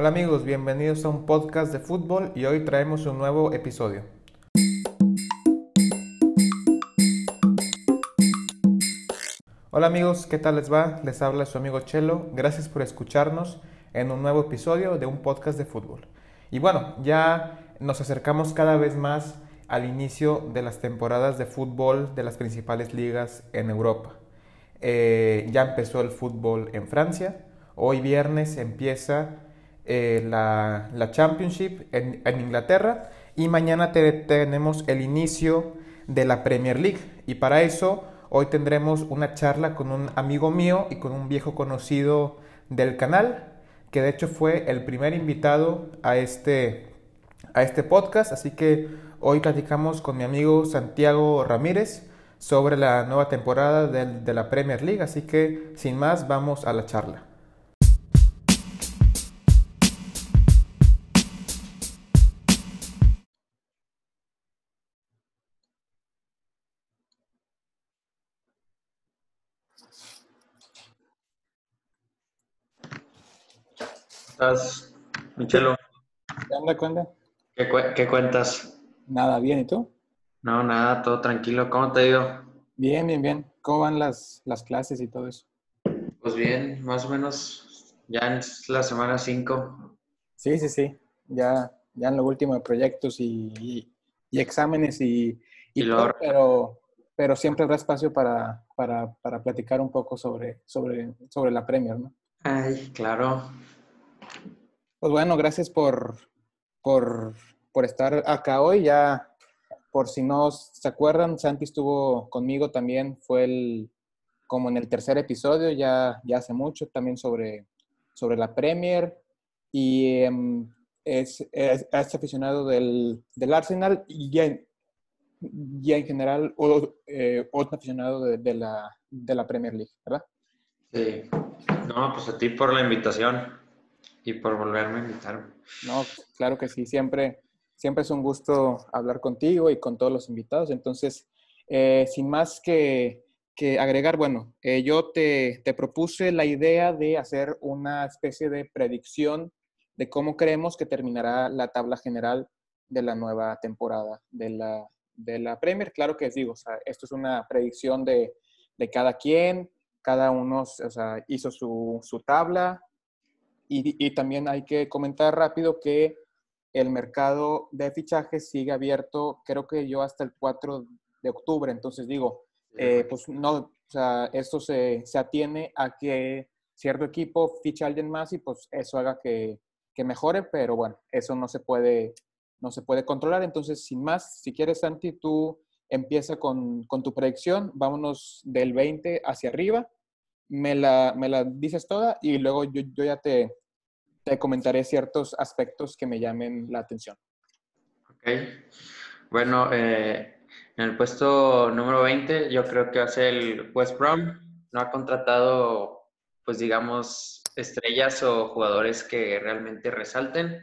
Hola amigos, bienvenidos a un podcast de fútbol y hoy traemos un nuevo episodio. Hola amigos, ¿qué tal les va? Les habla su amigo Chelo. Gracias por escucharnos en un nuevo episodio de un podcast de fútbol. Y bueno, ya nos acercamos cada vez más al inicio de las temporadas de fútbol de las principales ligas en Europa. Eh, ya empezó el fútbol en Francia. Hoy viernes empieza eh, la, Championship en, Inglaterra y mañana tenemos el inicio de la Premier League. Y para eso hoy tendremos una charla con un amigo mío y con un viejo conocido del canal, que de hecho fue el primer invitado a este, a este podcast. Así que hoy platicamos con mi amigo Santiago Ramírez sobre la nueva temporada de la Premier League. Así que sin más, vamos a la charla. Estás, Michelo? ¿Qué onda? ¿Qué, cuentas? Nada, bien, ¿y tú? No, nada, todo tranquilo. ¿Cómo te ha ido? Bien, bien, bien. ¿Cómo van las, las clases y todo eso? Pues bien, más o menos ya en la semana 5. Sí, sí, sí. Ya, ya en lo último de proyectos y, y, exámenes y, y, todo, pero, pero siempre habrá espacio para, para, para platicar un poco sobre, sobre, sobre la Premier, ¿no? Ay, claro. Pues bueno, gracias por, por, estar acá hoy. Ya, por si no se acuerdan, Santi estuvo conmigo también, fue el, como en el tercer episodio, ya, ya hace mucho, también sobre, sobre la Premier. Y em, es, es, aficionado del, Arsenal y ya, en general eh, otro aficionado de, la, de la Premier League, ¿verdad? Sí. No, pues a ti por la invitación y por volverme a invitar. No, claro que sí, siempre, siempre es un gusto hablar contigo y con todos los invitados. Entonces, eh, sin más que, que agregar, bueno, eh, yo te, te, propuse la idea de hacer una especie de predicción de cómo creemos que terminará la tabla general de la nueva temporada de la, de la Premier. Claro que digo, o sea, esto es una predicción de, de cada quien, cada uno o sea, hizo su, su tabla, y, también hay que comentar rápido que el mercado de fichajes sigue abierto, creo que yo hasta el 4 de octubre. Entonces digo, eh, pues no, o sea, esto se, se, atiene a que cierto equipo fiche a alguien más y pues eso haga que, que, mejore, pero bueno, eso no se puede, no se puede controlar. Entonces, sin más, si quieres, Santi, tú empieza con, con tu predicción, vámonos del 20 hacia arriba me la, me la dices toda y luego yo, yo ya te, te, comentaré ciertos aspectos que me llamen la atención. Ok. Bueno, eh, en el puesto número 20 yo creo que ser el West Brom. No ha contratado, pues digamos, estrellas o jugadores que realmente resalten.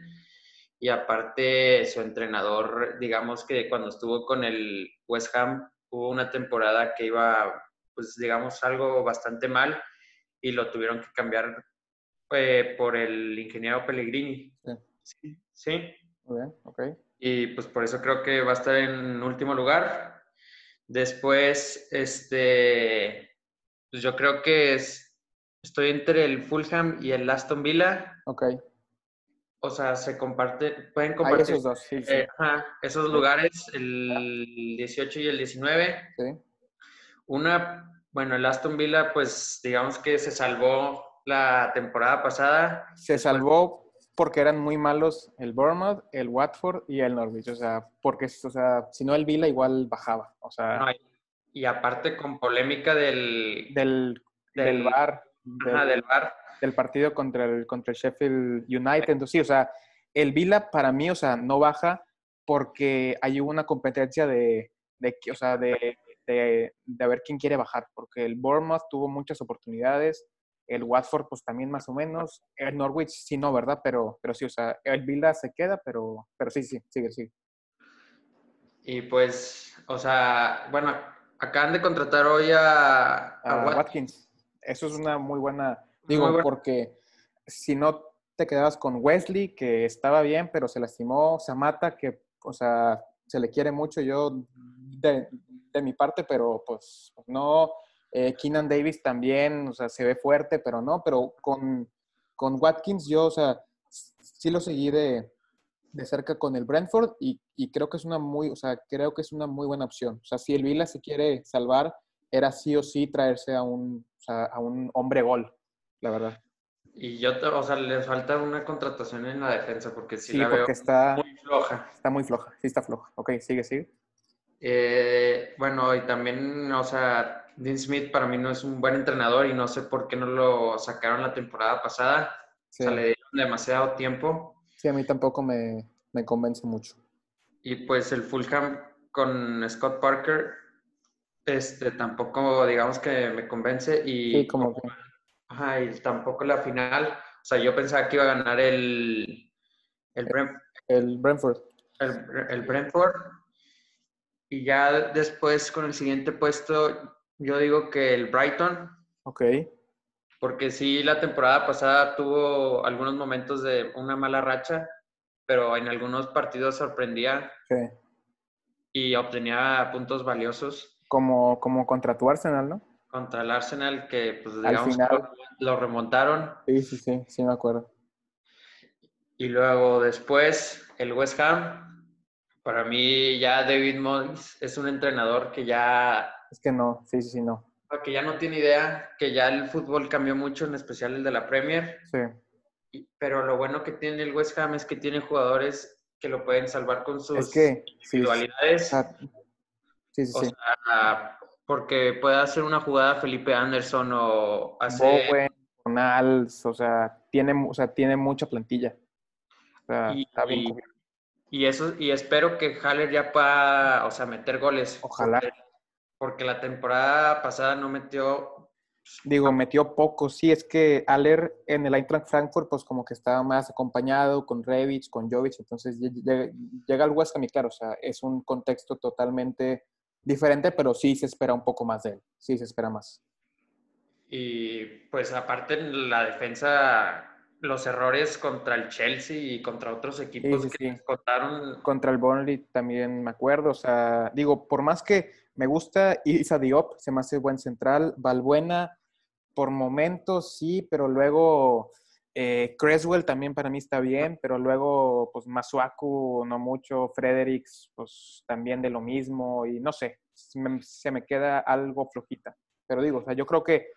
Y aparte, su entrenador, digamos que cuando estuvo con el West Ham, hubo una temporada que iba pues digamos, algo bastante mal y lo tuvieron que cambiar eh, por el ingeniero Pellegrini. Sí. Sí. Muy bien, ok. Y pues por eso creo que va a estar en último lugar. Después, este, pues yo creo que es, estoy entre el Fulham y el Aston Villa. Ok. O sea, se comparte, pueden compartir. esos dos, sí, eh, esos lugares, el 18 y el 19. Sí. Una, bueno, el Aston Villa, pues digamos que se salvó la temporada pasada. Se salvó porque eran muy malos el Bournemouth, el Watford y el Norwich. O sea, porque o sea, si no el Villa igual bajaba. O sea, y aparte con polémica del... Del, del, bar. del bar. Del partido contra el, contra el Sheffield United. Entonces, sí, o sea, el Villa para mí, o sea, no baja porque hay una competencia de, de, o sea, de de, ver quién quiere bajar, porque el Bournemouth tuvo muchas oportunidades, el Watford pues también más o menos, el Norwich sí no, ¿verdad? Pero, pero sí, o sea, el Villa se queda, pero, pero sí, sí, sigue, sigue. Y pues, o sea, bueno, acaban de contratar hoy a, Watkins. Eso es una muy buena, digo, porque si no, te quedabas con Wesley, que estaba bien, pero se lastimó. Samata, que, o sea, se le quiere mucho yo de, mi parte, pero pues no. Eh, Keenan Davis también, o sea, se ve fuerte, pero no. Pero con, con Watkins yo, o sea, sí lo seguí de, de cerca con el Brentford y, y, creo que es una muy, o sea, creo que es una muy buena opción. O sea, si el Vila se quiere salvar, era sí o sí traerse a un, o sea, a un hombre gol, la verdad. Y yo, o sea, les falta una contratación en la defensa porque sí, sí la porque veo está, muy floja. Está muy floja, sí está floja. Ok, sigue, sigue. Eh, bueno, y también, o sea, Dean Smith para mí no es un buen entrenador y no sé por qué no lo sacaron la temporada pasada. Sí. O sea, le dieron demasiado tiempo. Sí, a mí tampoco me, me convence mucho. Y pues el Fulham con Scott Parker, este, tampoco digamos que me convence. Y, Sí, como que, Ajá, y tampoco la final. O sea, yo pensaba que iba a ganar el, el, Brent- el Brentford. el, el Brentford. Y ya después con el siguiente puesto, yo digo que el Brighton, Ok, porque sí, la temporada pasada tuvo algunos momentos de una mala racha, pero en algunos partidos sorprendía y obtenía puntos valiosos Como, como contra tu Arsenal, ¿no? contra el Arsenal, que pues Al digamos final. lo, lo remontaron. Sí, sí, sí, sí me acuerdo. Y luego después el West Ham. Para mí ya David Moyes es un entrenador que ya, Es que no, sí, sí, sí, no. que ya no tiene idea, que ya el fútbol cambió mucho, en especial el de la Premier. Sí, Y- Pero lo bueno que tiene el West Ham es que tiene jugadores que lo pueden salvar con sus es que, sí, individualidades. sí, sí, O sí. sea, porque puede hacer una jugada Felipe Anderson o hacer... Bowen, Ronalds, o sea, tiene, o sea, tiene mucha plantilla. O sea, Y- está bien y-. Y eso, y espero que Haller ya pueda, o sea, meter goles. Ojalá. Porque, porque la temporada pasada no metió. Digo, metió poco. Sí, es que Aller en el Eintracht Frankfurt, pues como que estaba más acompañado con Revich, con Jovic, entonces lle- llega, llega al West Ham y claro, o sea, es un contexto totalmente diferente, pero sí se espera un poco más de él. Sí se espera más. Y pues aparte la defensa, los errores contra el Chelsea y contra otros equipos sí, que sí. contaron. Contra el Burnley también me acuerdo, o sea, digo, por más que me gusta Isa Diop, se me hace buen central, Valbuena, por momentos sí, pero luego eh, Creswell también para mí está bien, pero luego pues Masuaku no mucho, Fredericks pues también de lo mismo y no sé, se me, se me queda algo flojita. Pero digo, o sea, yo creo que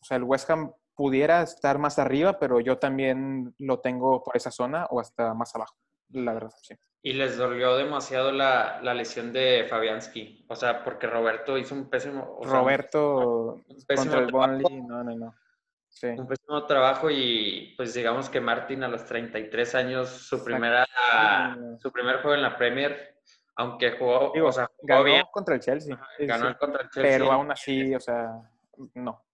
o sea, el West Ham pudiera estar más arriba, pero yo también lo tengo por esa zona o hasta más abajo, la verdad, sí. Y les dolió demasiado la, la lesión de Fabianski. O sea, porque Roberto hizo un pésimo. o sea, Roberto un pésimo contra el. Burnley, no, no, no. Sí. un pésimo trabajo y pues digamos que Martin a los 33 años, su primera su primer juego en la Premier, aunque jugó, Digo, o sea, jugó ganó bien, contra el Chelsea. ganó sí. contra el Chelsea Pero aún así, o sea, no.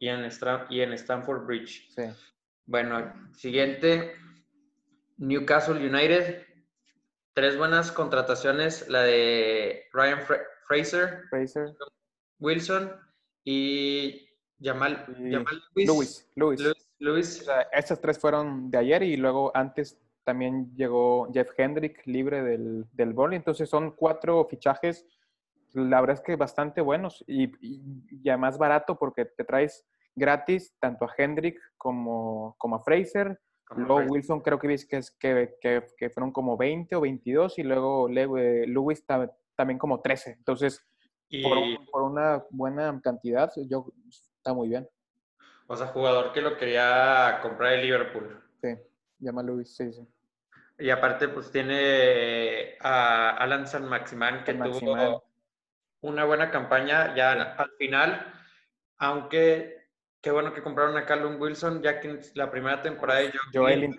Y, en Stra- y en Stamford Bridge. Sí. Bueno, siguiente, Newcastle United. Tres buenas contrataciones, la de Ryan Fra- Fraser, Fraser. Wilson y Jamal, Y Jamal Lewis. Lewis. O sea, estas tres fueron de ayer y luego antes también llegó Jeff Hendrick libre del, del Burnley. Entonces son cuatro fichajes, la verdad es que bastante buenos y, y, y además barato porque te traes gratis tanto a Hendrick como, como a Fraser. como Luego Fraser. Wilson creo que viste que, es, que, que, que fueron como 20 o 22 y luego Le- Lewis ta- también como 13. Entonces, Y, por, un- por una buena cantidad, yo, está muy bien. o sea, jugador que lo quería comprar el Liverpool. Sí, llama Lewis, sí, sí. Y aparte, pues tiene a Alan San Maximán, que San Maximán. tuvo una buena campaña ya al final, aunque qué bueno que compraron a Callum Wilson, ya que la primera temporada de Joe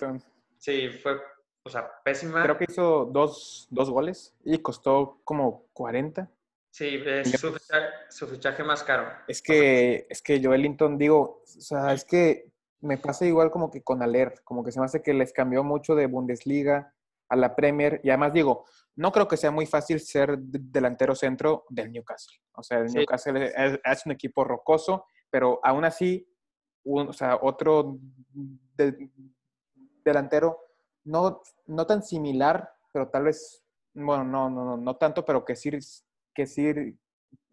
sí, fue, o sea, pésima. Creo que hizo dos, dos goles y costó como 40. Sí, es su fichaje, su fichaje más caro. Es que, es que Joe Ellington, digo, o sea, es que me pasa igual como que con Aler, como que se me hace que les cambió mucho de Bundesliga a la Premier. Y además digo, no creo que sea muy fácil ser de- delantero centro del Newcastle. O sea, el Sí. Newcastle es, es un equipo rocoso, pero aún así, un- o sea, otro de- delantero no, no tan similar, pero tal vez, bueno, no, no, no, no tanto, pero que sí, que sí,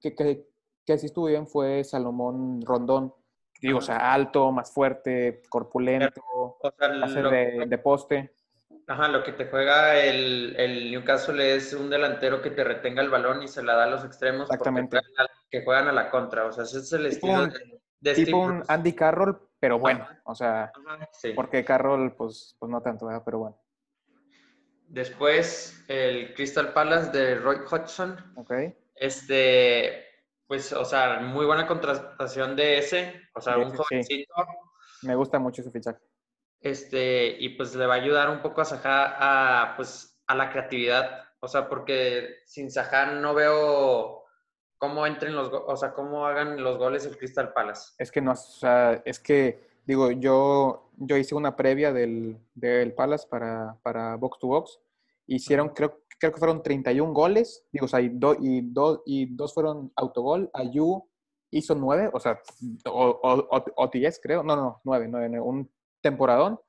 que, que, que sí estuvo bien fue Salomón Rondón. Digo, o sea, alto, más fuerte, corpulento, O sea, hace lo, de, de poste. Ajá, lo que te juega el, el Newcastle es un delantero que te retenga el balón y se la da a los extremos porque Exactamente. juegan a- que juegan a la contra. O sea, ese es el Tipo estilo un- de, de Tipo Steve un Bruce. Andy Carroll, pero bueno, Ajá. o sea, Ajá, sí. porque Carroll, pues, pues no tanto, ¿verdad? pero bueno, Después, el Crystal Palace de Roy Hodgson. ok. Este, pues, o sea, muy buena contratación de ese. O sea, Sí, un sí. jovencito. Me gusta mucho ese fichaje. Este, y pues le va a ayudar un poco a Sajá a, pues, a la creatividad. O sea, porque sin Sajá no veo cómo entren los, o sea, cómo hagan los goles el Crystal Palace. Es que no, o sea, es que, digo, yo, yo hice una previa del, del Palace para, para Box to Box. Hicieron, creo, creo que fueron 31 goles, digo, o sea, y, do- y, do- y dos fueron autogol. Ayu hizo 9, o sea, o, o, o- o 10, creo. No, no, 9, 9, un temporadón.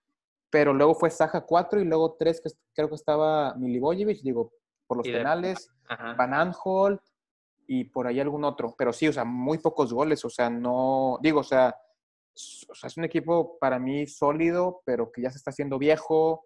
Pero luego fue Saja 4 y luego 3, que creo que estaba Milivojevic, digo, por los de- penales. Ajá. Van Aanholt y por ahí algún otro. Pero sí, o sea, muy pocos goles. O sea, no. Digo, o sea, s- o sea, es un equipo para mí sólido, pero que ya se está haciendo viejo.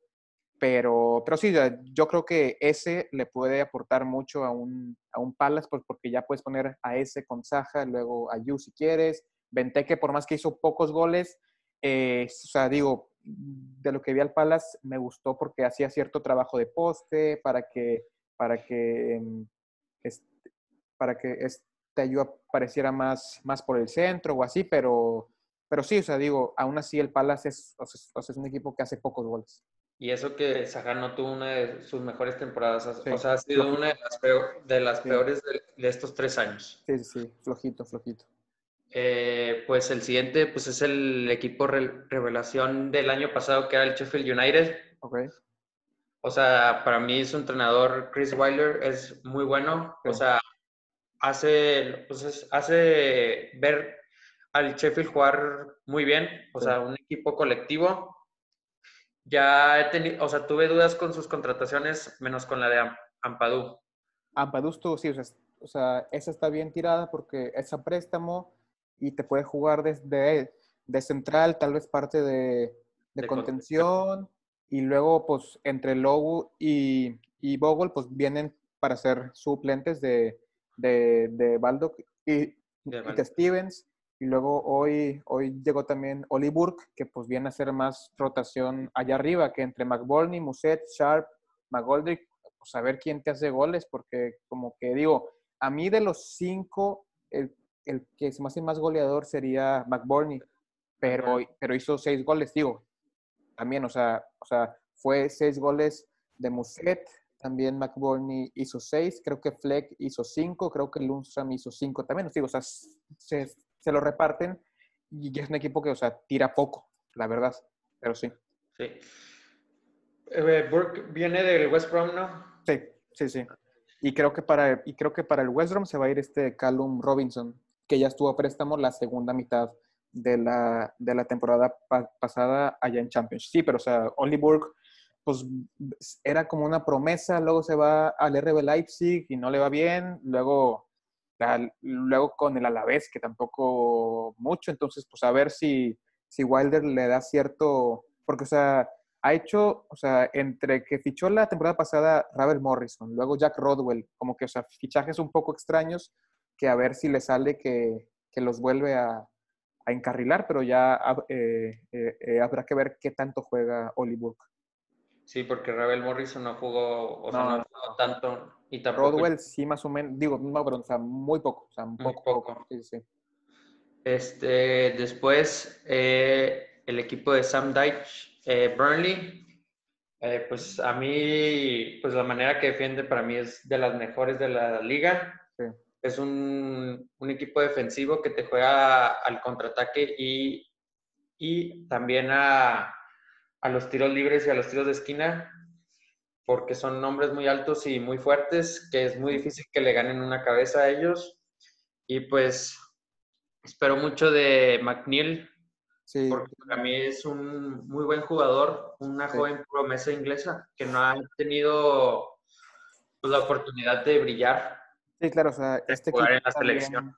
Pero, pero sí, yo creo que ese le puede aportar mucho a un, a un Palace, pues porque ya puedes poner a ese con Saja, luego a Yu si quieres. Benteke, por más que hizo pocos goles, eh, o sea, digo, de lo que vi al Palace me gustó porque hacía cierto trabajo de poste para que, para que, em, este, para que este Ayu apareciera más, más por el centro o así, pero, pero sí, o sea, digo, aún así el Palace es, o sea, es- un equipo que hace pocos goles. Y eso que Sajá no tuvo una de sus mejores temporadas. O Sí. sea, ha sido una de las, peor- de las Sí. peores de, de estos tres años. Sí, sí, sí, flojito, flojito. Eh, pues el siguiente pues es el equipo re- revelación del año pasado que era el Sheffield United. Ok, O sea, para mí su entrenador Chris Wilder es muy bueno. O Sí. sea, hace, pues es- hace ver al Sheffield jugar muy bien. O Sí. sea, un equipo colectivo. Ya he tenido, o sea, tuve dudas con sus contrataciones, menos con la de Am- Ampadu. Ampadusto, sí, o sea, es- o sea, esa está bien tirada porque es a préstamo y te puede jugar desde de central, tal vez parte de, de De contención, y luego, pues, entre Logu y, y Bogle, pues, vienen para ser suplentes de, de, de Baldock y, y de. Stevens, y luego hoy, hoy llegó también Oli Burke, que pues viene a hacer más rotación allá arriba, que entre McBurney, Muset, Sharp, McGoldrick, pues a ver quién te hace goles, porque como que digo, a mí de los cinco, el, el que se me hace más goleador sería McBurney, pero, pero hizo seis goles, digo, también, o sea, o sea, fue seis goles de Muset, también McBurney hizo seis, creo que Fleck hizo cinco, creo que Lundstrom hizo cinco también, digo, o sea, se, se lo reparten y es un equipo que, o sea, tira poco, la verdad, pero sí. Sí. Eh, Burke viene del West Brom, ¿no? Sí, sí, sí. Y creo que para, y creo que para el West Brom se va a ir este Callum Robinson, que ya estuvo a préstamo la segunda mitad de la, de la temporada pa- pasada allá en Champions. Sí, pero o sea, Oli Burke, pues era como una promesa, luego se va al RB Leipzig y no le va bien, luego, al- luego con el Alavés, que tampoco mucho, entonces pues a ver si, si Wilder le da cierto, porque o sea, ha hecho, o sea, entre que fichó la temporada pasada Ravel Morrison, luego Jack Rodwell, como que, o sea, fichajes un poco extraños que a ver si le sale que, que los vuelve a, a encarrilar, pero ya eh, eh, eh, habrá que ver qué tanto juega Oli Burke. Sí, porque Rebel Morrison no jugó, o sea, No, no, no, jugó tanto. Y tampoco Rodwell sí más o menos, digo, no, pero o sea, muy poco, o sea, Muy poco, poco. poco. Sí, sí. Este, después, eh, el equipo de Sam eh, Burnley, eh, pues a mí, pues la manera que defiende para mí es de las mejores de la liga. Es un, un equipo defensivo que te juega al contraataque y, y también a, a los tiros libres y a los tiros de esquina, porque son hombres muy altos y muy fuertes, que es muy difícil que le ganen una cabeza a ellos. Y pues espero mucho de McNeil, Sí. Porque para mí es un muy buen jugador, una joven promesa inglesa que no ha tenido pues, la oportunidad de brillar. Sí, claro, o sea, este equipo en la también, selección.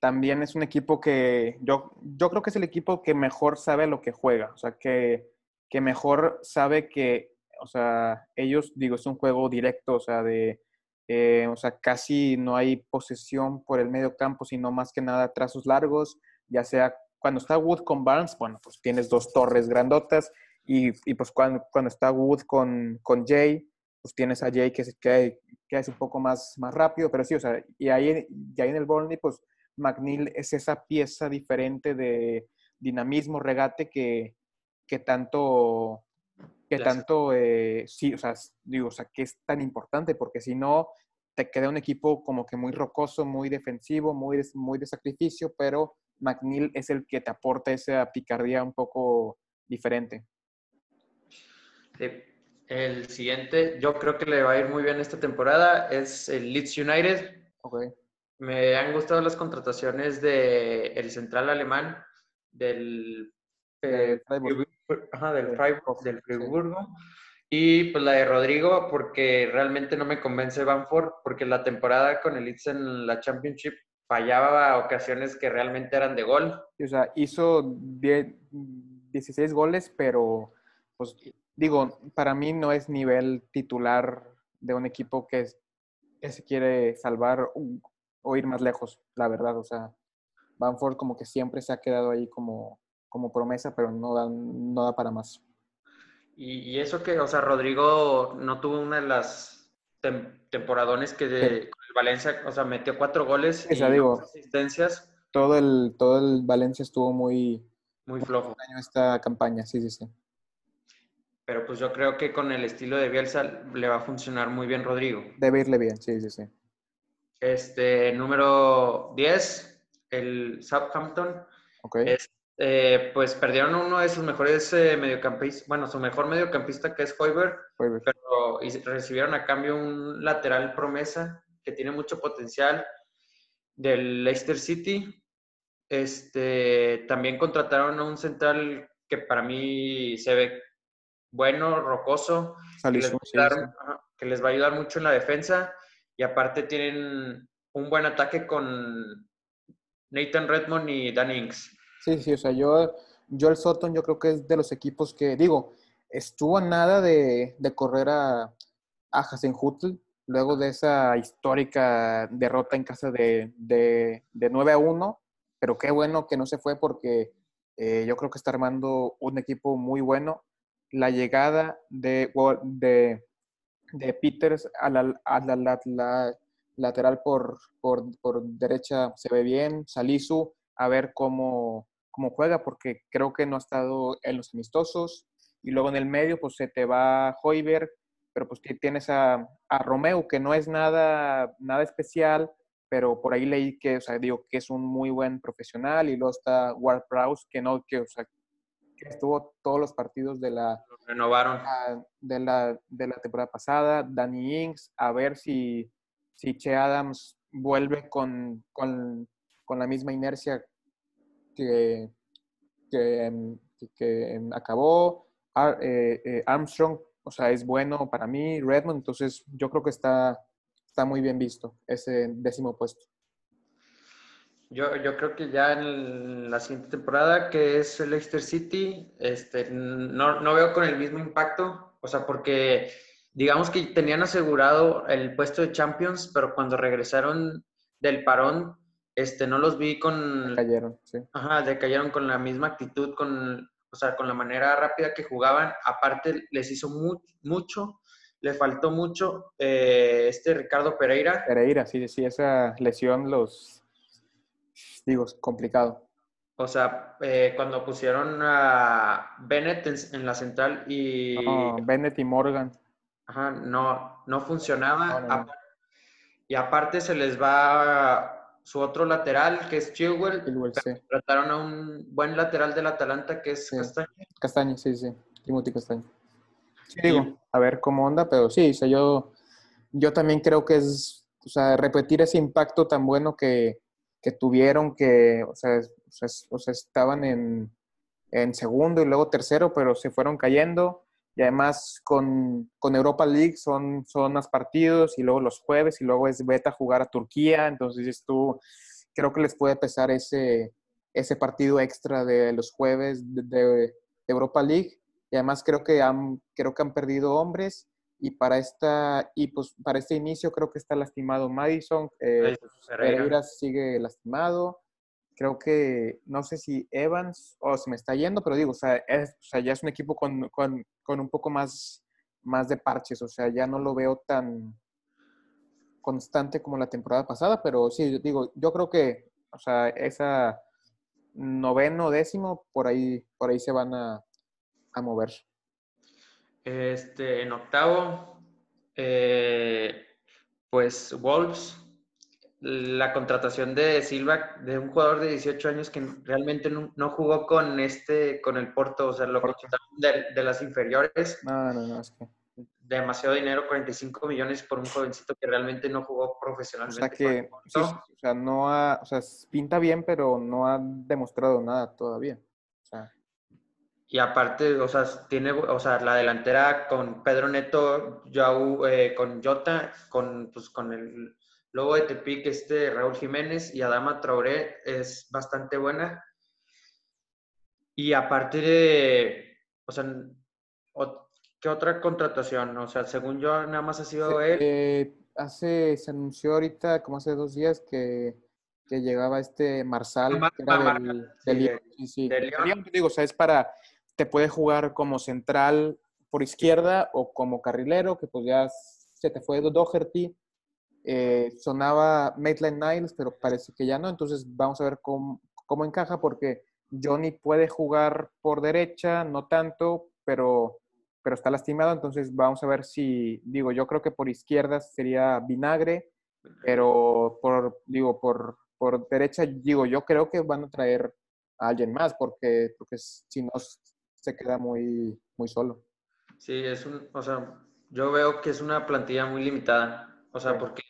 también es un equipo que yo, yo creo que es el equipo que mejor sabe lo que juega, o sea, que, que mejor sabe que, o sea, ellos, digo, es un juego directo, o sea, de, eh, o sea, casi no hay posesión por el medio campo, sino más que nada trazos largos, ya sea cuando está Wood con Barnes, bueno, pues tienes dos torres grandotas, y, y pues cuando, cuando está Wood con, con Jay, pues tienes a Jay que, que, que, es un poco más, más rápido, pero sí, o sea, y ahí, y ahí en el Burnley, pues McNeil es esa pieza diferente de dinamismo, regate que, que tanto, que tanto, eh, sí, o sea, digo, o sea, que es tan importante, porque si no, te queda un equipo como que muy rocoso, muy defensivo, muy muy de sacrificio, pero McNeil es el que te aporta esa picardía un poco diferente. Sí. El siguiente, yo creo que le va a ir muy bien esta temporada, es el Leeds United. Okay. Me han gustado las contrataciones del el central alemán, del, eh, Freiburg. del, Freiburg, del Friburgo. Y pues la de Rodrigo, porque realmente no me convence Banford, porque la temporada con el Leeds en la Championship fallaba ocasiones que realmente eran de gol. O sea, hizo 16 goles, pero pues digo, para mí no es nivel titular de un equipo que, se quiere salvar o ir más lejos, la verdad. O sea, Banford como que siempre se ha quedado ahí como, como promesa, pero no da, no da para más. Y, eso que, o sea, Rodrigo no tuvo una de las temporadones que de, Valencia, o sea, metió cuatro goles y digo, asistencias. Todo el, todo el Valencia estuvo muy, muy flojo. esta campaña, sí, sí, sí. Pero pues yo creo que con el estilo de Bielsa le va a funcionar muy bien Rodrigo. Debe irle bien, sí, sí, sí. Este, número 10, el Southampton. Ok. Eh, pues perdieron uno de sus mejores eh, mediocampistas, bueno, su mejor mediocampista que es Hoiberg, pero recibieron a cambio un lateral promesa que tiene mucho potencial del Leicester City. Este, también contrataron a un central que para mí se ve bueno, rocoso, que les, que les, va a ayudar mucho en la defensa. Y aparte tienen un buen ataque con Nathan Redmond y Dan Inks. Sí, sí, o sea, yo, yo el Soton yo creo que es de los equipos que, digo, estuvo nada de, de correr a, a Hasenhutl luego de esa histórica derrota en casa de, de, de 9 a 1, pero qué bueno que no se fue porque eh, yo creo que está armando un equipo muy bueno la llegada de, de, de Peters a la, a la, lateral por, por, por, derecha se ve bien. Salisu, a ver cómo, cómo juega, porque creo que no ha estado en los amistosos. Y luego en el medio, pues se te va Hoiberg, pero pues tienes a, a Romeo, que no es nada, nada especial, pero por ahí leí que, o sea, digo que es un muy buen profesional. Y luego está Ward Prowse, que no, que, o sea, estuvo todos los partidos de la, renovaron. de la, de la temporada pasada. Danny Ings, a ver si, si Che Adams vuelve con, con, con la misma inercia que, que, que acabó. Eh, eh, Armstrong, o sea, es bueno para mí. Redmond, entonces yo creo que está, está muy bien visto ese décimo puesto. Yo, yo creo que ya en la siguiente temporada, que es el Leicester City, este, no, no veo con el mismo impacto, o sea, porque digamos que tenían asegurado el puesto de Champions, pero cuando regresaron del parón, este, no los vi con... Decayeron, sí. Ajá, decayeron con la misma actitud, con, o sea, con la manera rápida que jugaban. Aparte, les hizo mucho, le faltó mucho eh, este Ricardo Pereira. Pereira, sí, sí, esa lesión los digo, es complicado. O sea, eh, cuando pusieron a Bennett en, la central y... No, Bennett y Morgan. Ajá, no, no funcionaba. Y aparte se les va su otro lateral, que es Chilwell. Trataron a un buen lateral del Atalanta, que es Castaño. Castaño, sí, sí. Timothy Castaño. Sí, digo, a ver cómo onda, pero sí, o sea, yo, yo también creo que es, o sea, repetir ese impacto tan bueno que, que tuvieron que, o sea, o sea, estaban en, en segundo y luego tercero, pero se fueron cayendo. Y además con, con, Europa League son, son más partidos y luego los jueves y luego es beta jugar a Turquía. Entonces tú, creo que les puede pesar ese, ese partido extra de los jueves de, Europa League. Y además creo que han, creo que han perdido hombres y para esta y pues para este inicio creo que está lastimado Madison, eh, Pereira sigue lastimado, creo que no sé si Evans o se me está yendo, pero digo, o sea, es, o sea ya es un equipo con, con, con, un poco más, más de parches, o sea, ya no lo veo tan constante como la temporada pasada, pero sí, digo, yo creo que, o sea, esa noveno, décimo, por ahí, por ahí se van a, a mover. Este, en octavo, eh, pues Wolves, la contratación de Silva, de un jugador de 18 años que realmente no, jugó con este, con el Porto, o sea, lo de, de, las inferiores. No, no, no, es que... Demasiado dinero, 45 millones por un jovencito que realmente no jugó profesionalmente. O sea, que o sea, no ha, o sea, pinta bien, pero no ha demostrado nada todavía. Y aparte, o sea, tiene, o sea, la delantera con Pedro Neto, eh, con Jota, con, pues, con el lobo de Tepic, este Raúl Jiménez y Adama Traoré es bastante buena. Y aparte de, o sea, ¿qué otra contratación? O sea, según yo, nada más ha sido él. Eh, hace, se anunció ahorita, como hace dos días, que, que llegaba este Marsal, que era del, sí, sí, digo, o sea, es para te puede jugar como central por izquierda o como carrilero, que pues ya se te fue Doherty. Eh, sonaba Maitland Niles, pero parece que ya no. Entonces vamos a ver cómo, cómo encaja, porque Johnny puede jugar por derecha, no tanto, pero, pero está lastimado. Entonces vamos a ver si, digo, yo creo que por izquierda sería Vinagre, pero por, digo, por, por derecha, digo, yo creo que van a traer a alguien más, porque, porque si no se queda muy, muy solo. Sí, es un, o sea, yo veo que es una plantilla muy limitada, o sea, porque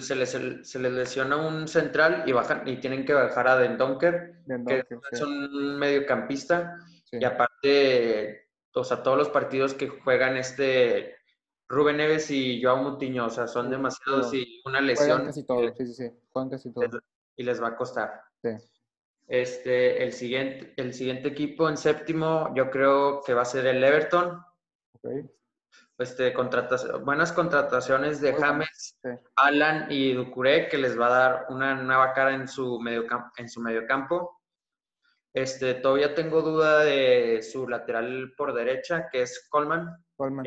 se les, se les lesiona un central y bajan y tienen que bajar a Dendonker, que es un mediocampista, y aparte, o sea, todos los partidos que juegan este Rubén Neves y Joao Mutiño, o sea, son demasiados y una lesión. Juegan casi todo, sí, sí, sí, juegan casi todo. Y les va a costar. Sí. Este, el, siguiente, el siguiente equipo en séptimo, yo creo que va a ser el Everton. Este, buenas contrataciones de James, Alan y Ducuré, que les va a dar una nueva cara en su mediocampo. En su mediocampo. Este, todavía tengo duda de su lateral por derecha, que es Coleman. Coleman.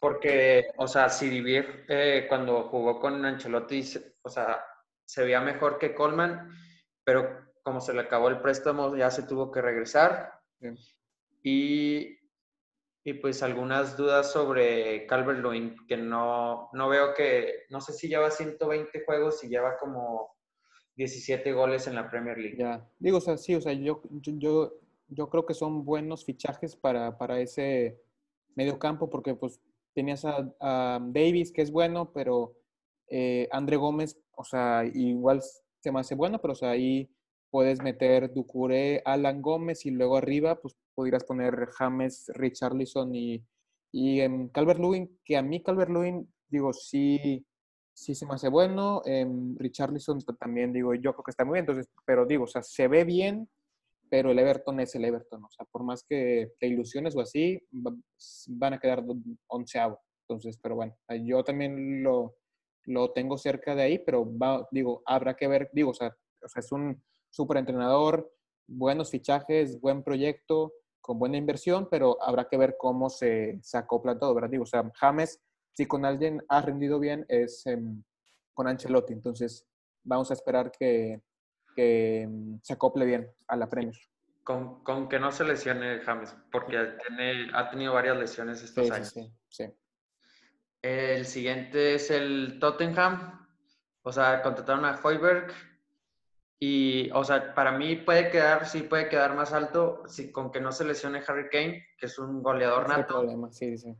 Porque, o sea, Sidibier eh, cuando jugó con Ancelotti, o sea, se veía mejor que Coleman pero como se le acabó el préstamo ya se tuvo que regresar. Y, y, pues algunas dudas sobre Calvert Lewin, que no, no veo que, no sé si lleva 120 juegos y lleva como 17 goles en la Premier League. Ya, digo, o sea, sí, o sea, yo, yo, yo creo que son buenos fichajes para, para ese medio campo, porque pues tenías a, Davis, que es bueno, pero eh, André Gómez, o sea, igual se me hace bueno, pero o sea, ahí puedes meter Ducuré, Alan Gómez y luego arriba pues podrías poner James, Richarlison y, y en Calvert-Lewin, que a mí Calvert-Lewin, digo, sí, sí se me hace bueno. En Richarlison también, digo, yo creo que está muy bien. Entonces, pero digo, o sea, se ve bien, pero el Everton es el Everton. O sea, por más que te ilusiones o así, van a quedar onceavo. Entonces, pero bueno, yo también lo, lo tengo cerca de ahí, pero va, digo, habrá que ver, digo, o sea, es un súper entrenador, buenos fichajes, buen proyecto, con buena inversión, pero habrá que ver cómo se, se acopla todo, ¿verdad? Digo, o sea, James, si con alguien ha rendido bien, es em, con Ancelotti, entonces vamos a esperar que, que em, se acople bien a la Premier. Con, con, que no se lesione James, porque tiene, ha tenido varias lesiones estos años. Sí, sí. El siguiente es el Tottenham. O sea, contrataron a Hoiberg. Y, o sea, para mí puede quedar, sí puede quedar más alto si, con que no se lesione Harry Kane, que es un goleador nato. problema, sí, sí.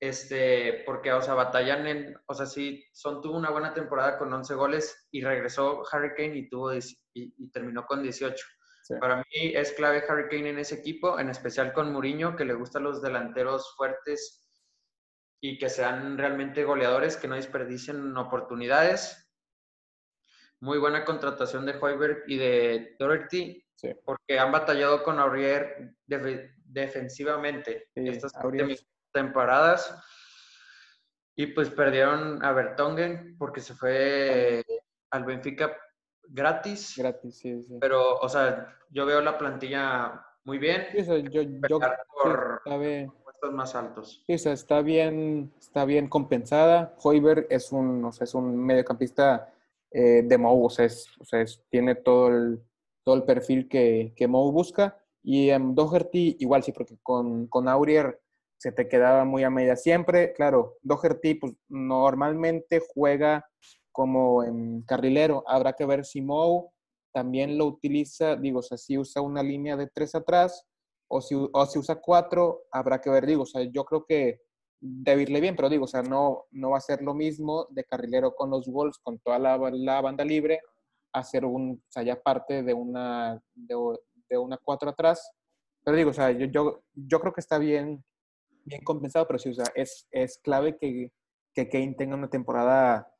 Este, porque, o sea, batallan en, o sea, sí, Son tuvo una buena temporada con 11 goles y regresó Harry Kane y, tuvo, y, terminó con 18. Para mí es clave Harry Kane en ese equipo, en especial con Mourinho, que le gustan los delanteros fuertes y que sean realmente goleadores, que no desperdicien oportunidades. Muy buena contratación de Hoiberg y de Doherty, porque han batallado con Aurier defensivamente estas temporadas. Y pues perdieron a Bertongen porque se fue al Benfica gratis. Gratis, sí, sí. Pero, o sea, yo veo la plantilla muy bien. Sí, yo, yo por puestos más altos. Sí, o sea, está bien, está bien compensada. Hoiberg es un, o sea, es un mediocampista eh, de Mou, o sea, es, o sea tiene todo el, todo el perfil que, que Mou busca. Y en Doherty igual sí, porque con, con Aurier se te quedaba muy a media siempre. Claro, Doherty pues, normalmente juega como en carrilero. Habrá que ver si Mou también lo utiliza, digo, o sea, si usa una línea de tres atrás o si, o si usa cuatro, habrá que ver, digo, o sea, yo creo que irle bien, pero digo, o sea, no, no va a ser lo mismo de carrilero con los Wolves, con toda la, la banda libre, hacer un, o sea, ya parte de una, de, una cuatro atrás. Pero digo, o sea, yo, yo, yo creo que está bien, bien compensado, pero sí, o sea, es, es clave que, que Kane tenga una temporada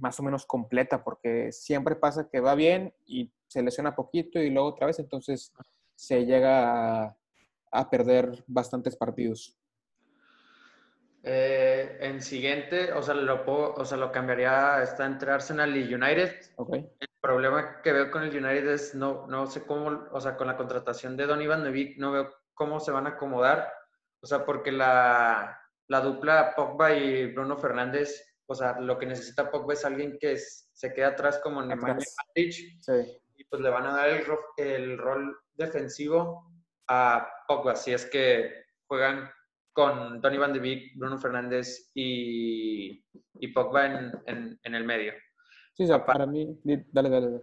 más o menos completa, porque siempre pasa que va bien y se lesiona poquito y luego otra vez, entonces se llega a, a perder bastantes partidos. Eh, en siguiente, o sea, lo o sea, lo cambiaría, está entre Arsenal y United. Okay. El problema que veo con el United es no, no sé cómo, o sea, con la contratación de Don Nevik, no veo cómo se van a acomodar. O sea, porque la, la dupla Pogba y Bruno Fernández, o sea, lo que necesita Pogba es alguien que se quede atrás como Nemanja Matic. Sí. Y pues le van a dar el, el rol defensivo a Pogba, si es que juegan con Tony Van de Beek, Bruno Fernández y, y Pogba en, en, el medio. Sí, o sea, para mí, dale, dale,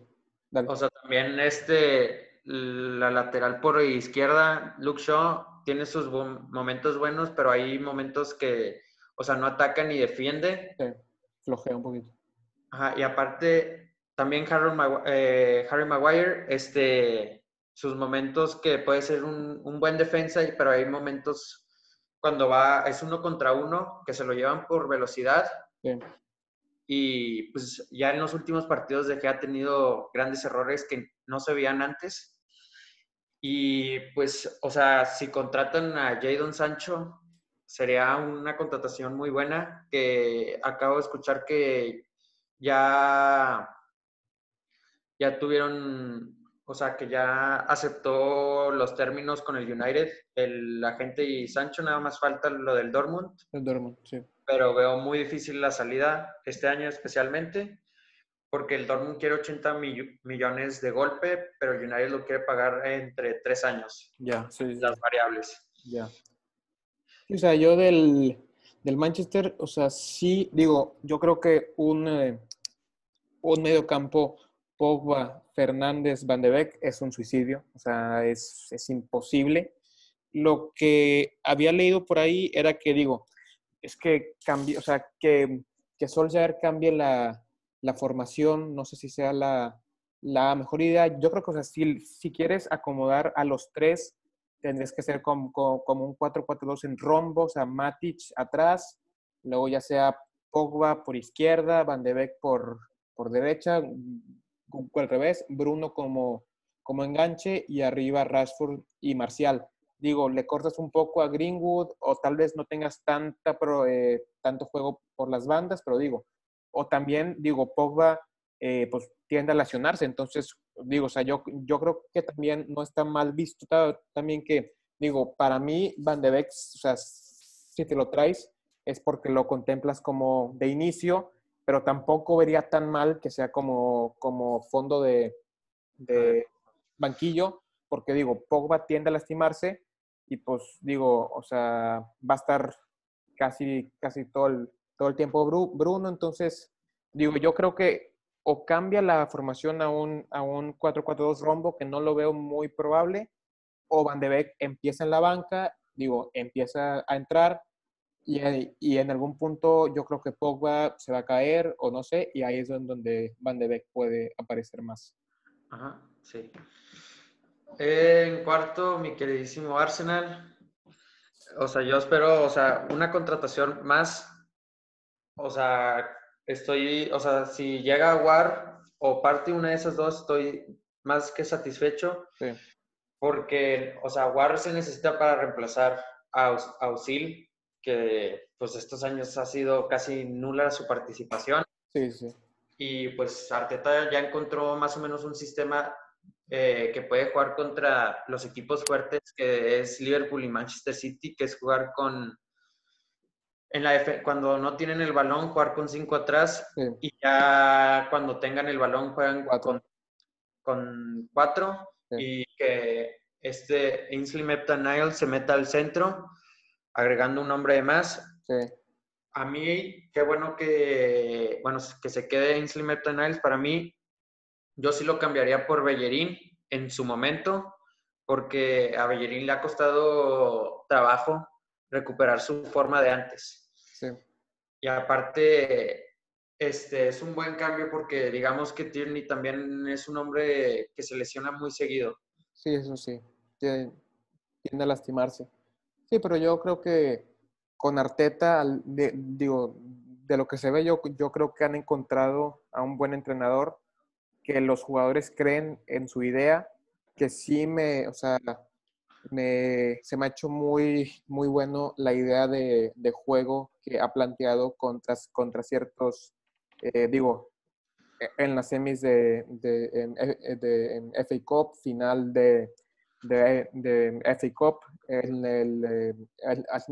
dale. O sea, también este, la lateral por izquierda, Luke Shaw, tiene sus momentos buenos, pero hay momentos que, o sea, no ataca ni defiende. Sí, flojea un poquito. Ajá, y aparte, también Harry Maguire, eh, Harry Maguire este, sus momentos que puede ser un, un buen defensa, pero hay momentos cuando va, es uno contra uno, que se lo llevan por velocidad. Y pues ya en los últimos partidos de que ha tenido grandes errores que no se veían antes. Y pues, o sea, si contratan a Jadon Sancho, sería una contratación muy buena, que acabo de escuchar que ya, ya tuvieron o sea, que ya aceptó los términos con el United, el agente y Sancho, nada más falta lo del Dortmund. El Dortmund, sí. Pero veo muy difícil la salida este año especialmente, porque el Dortmund quiere 80 millones de golpe, pero el United lo quiere pagar entre tres años. Ya, sí. Las variables. Ya. O sea, yo del, del, Manchester, o sea, sí, digo, yo creo que un, eh, un medio campo Pogba, Fernández, Van de Beek es un suicidio, o sea, es, es imposible. Lo que había leído por ahí era que, digo, es que cambie, o sea, que, que Solskjaer cambie la, la formación, no sé si sea la, la mejor idea. Yo creo que, o sea, si, si quieres acomodar a los tres, tendrías que ser como, como, un 4-4-2 en rombo, o sea, Matic atrás, luego ya sea Pogba por izquierda, Van de Beek por, por derecha, al revés, Bruno como, como enganche y arriba Rashford y Marcial. Digo, le cortas un poco a Greenwood o tal vez no tengas tanta, eh, tanto juego por las bandas, pero digo, o también, digo, Pogba eh, pues tiende a lesionarse, entonces, digo, o sea, yo, yo creo que también no está mal visto también que, digo, para mí Van de Beek, o sea, si te lo traes es porque lo contemplas como de inicio pero tampoco vería tan mal que sea como, como fondo de, de banquillo, porque digo, Pogba tiende a lastimarse y pues digo, o sea, va a estar casi, casi todo el, todo el tiempo Bruno, entonces digo, yo creo que o cambia la formación a un, a un 4-4-2 rombo, que no lo veo muy probable, o Van de Beek empieza en la banca, digo, empieza a entrar, y, en algún punto yo creo que Pogba se va a caer o no sé, y ahí es donde Van de Beek puede aparecer más. Ajá, sí. En cuarto, mi queridísimo Arsenal. O sea, yo espero, o sea, una contratación más. O sea, estoy, o sea, si llega a War o parte una de esas dos, estoy más que satisfecho. Sí. Porque, o sea, War se necesita para reemplazar a, a que pues estos años ha sido casi nula su participación. Sí, sí. Y pues Arteta ya encontró más o menos un sistema eh, que puede jugar contra los equipos fuertes, que es Liverpool y Manchester City, que es jugar con, en la F, cuando no tienen el balón, jugar con cinco atrás. Y ya cuando tengan el balón juegan Con, con cuatro. Y que este Ainsley Mepta se meta al centro, agregando un hombre de más. A mí, qué bueno que, bueno, que se quede Ainsley Mepta Para mí, yo sí lo cambiaría por Bellerín en su momento, porque a Bellerín le ha costado trabajo recuperar su forma de antes. Sí. Y aparte, este es un buen cambio porque digamos que Tierney también es un hombre que se lesiona muy seguido. Sí, eso sí. Tiende, a lastimarse. Pero yo creo que con Arteta, digo, de lo que se ve, yo, yo creo que han encontrado a un buen entrenador que los jugadores creen en su idea, que sí me, o sea, me, se me ha hecho muy, muy bueno la idea de, juego que ha planteado contra, contra ciertos, eh, digo, e, en las semis de, de, e, FA Cup, final de, de, de FA Cup, en, el, eh,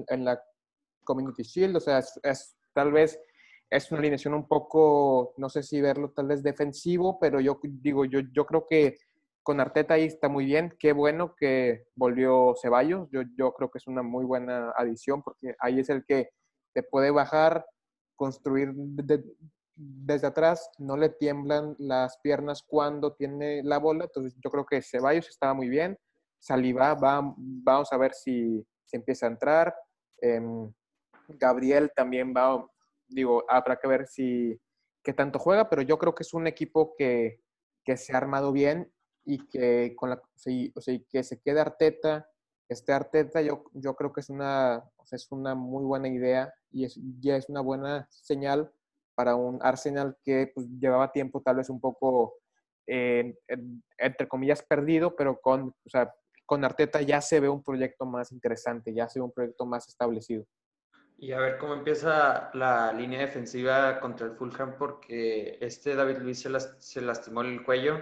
en, la Community Shield, o sea, es, tal vez es una alineación un poco, no sé si verlo tal vez defensivo, pero yo digo, yo, yo creo que con Arteta ahí está muy bien. Qué bueno que volvió Ceballos. Yo, yo creo que es una muy buena adición porque ahí es el que te puede bajar, construir desde atrás, no le tiemblan las piernas cuando tiene la bola. Entonces yo creo que Ceballos estaba muy bien. Saliba, va, vamos a ver si, si empieza a entrar. Em, Gabriel también va, digo, habrá que ver si qué tanto juega, pero yo creo que es un equipo que, que se ha armado bien y que con la o sea, que se quede Arteta, este Arteta, yo, yo creo que es una, es una muy buena idea y es, ya es una buena señal para un Arsenal que pues, llevaba tiempo tal vez un poco, entre comillas, perdido, pero con, o sea, con Arteta ya se ve un proyecto más interesante, ya se ve un proyecto más establecido. Y a ver cómo empieza la línea defensiva contra el Fulham, porque este David Luis se, se lastimó el cuello.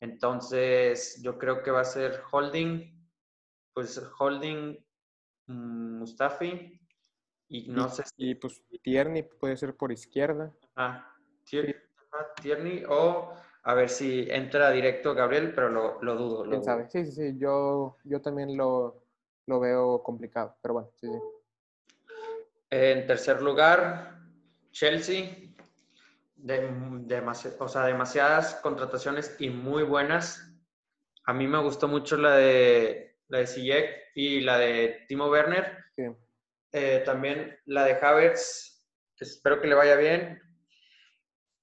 Entonces, yo creo que va a ser Holding, pues Holding, mm, Mustafi, y no sé si. Y pues Tierney puede ser por izquierda. Ah, Tierney, o a ver si entra directo Gabriel, pero lo, lo dudo. ¿Quién sabe? Sí, sí, sí, yo, yo también lo, lo veo complicado, pero bueno, sí, sí. En tercer lugar, Chelsea. De, o sea, demasiadas contrataciones y muy buenas. A mí me gustó mucho la de, la de y la de Timo Werner. Eh, también la de Havertz. Espero que le vaya bien.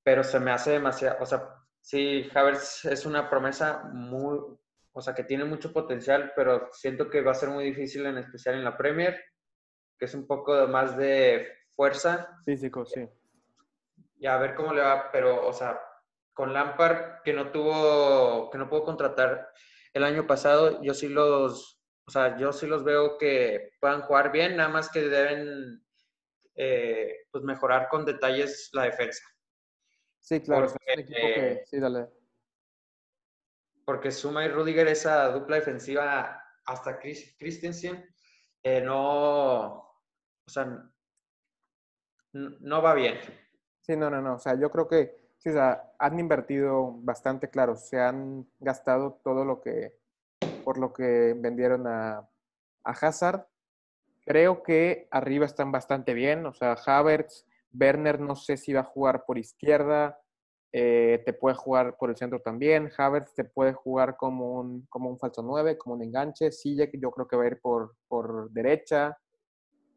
Pero se me hace demasiado. O sea, sí, Havertz es una promesa muy. O sea, que tiene mucho potencial, pero siento que va a ser muy difícil, en especial en la Premier que es un poco más de fuerza. Físico, sí. Y a ver cómo le va, pero, o sea, con Lampard, que no tuvo, que no pudo contratar el año pasado, yo sí los, o sea, yo sí los veo que puedan jugar bien, nada más que deben, eh, pues, mejorar con detalles la defensa. Sí, claro, porque, sí, dale. Porque Suma y Rudiger, esa dupla defensiva hasta Christensen, eh, no, o sea, no va bien. Sí, no, no, no. O sea, yo creo que sí, o sea, han invertido bastante, claro. Se han gastado todo lo que, por lo que vendieron a, a Hazard. Creo que arriba están bastante bien. O sea, Havertz, Werner no sé si va a jugar por izquierda. Eh, te puede jugar por el centro también. Havertz te puede jugar como un, como un falso 9, como un enganche. Sille, yo creo que va a ir por, por derecha.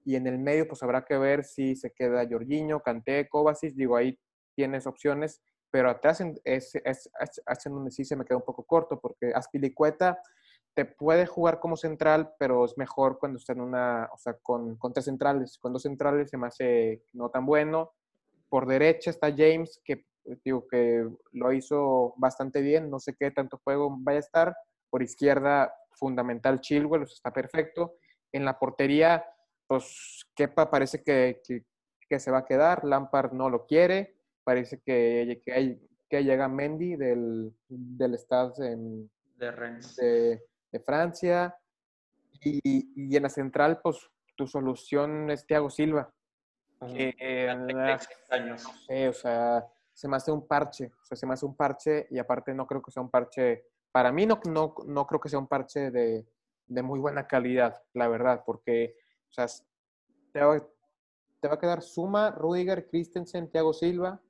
Y en el medio, pues habrá que ver si se queda Jorginho, Kanté, Kovacic. Digo, ahí tienes opciones. Pero atrás es, es, es, donde sí se me queda un poco corto, porque Aspilicueta, te puede jugar como central, pero es mejor cuando está en una, o sea, con, con tres centrales. Con dos centrales se me hace no tan bueno. Por derecha está James, que digo que lo hizo bastante bien, no sé qué tanto juego vaya a estar. Por izquierda, fundamental Chilwell, está perfecto. En la portería, pues Kepa parece que, que, se va a quedar, Lampard no lo quiere, parece que, que, que llega Mendy del, del Stade en, de, Rennes. De, Francia. Y, y, en la central, pues tu solución es Thiago Silva. Que, eh, años. o sea, se me hace un parche, o sea, se me hace un parche y aparte no creo que sea un parche, para mí no, no, no creo que sea un parche de, de muy buena calidad, la verdad, porque, o sea, te va, te va a quedar Suma, Rudiger, Christensen, Thiago Silva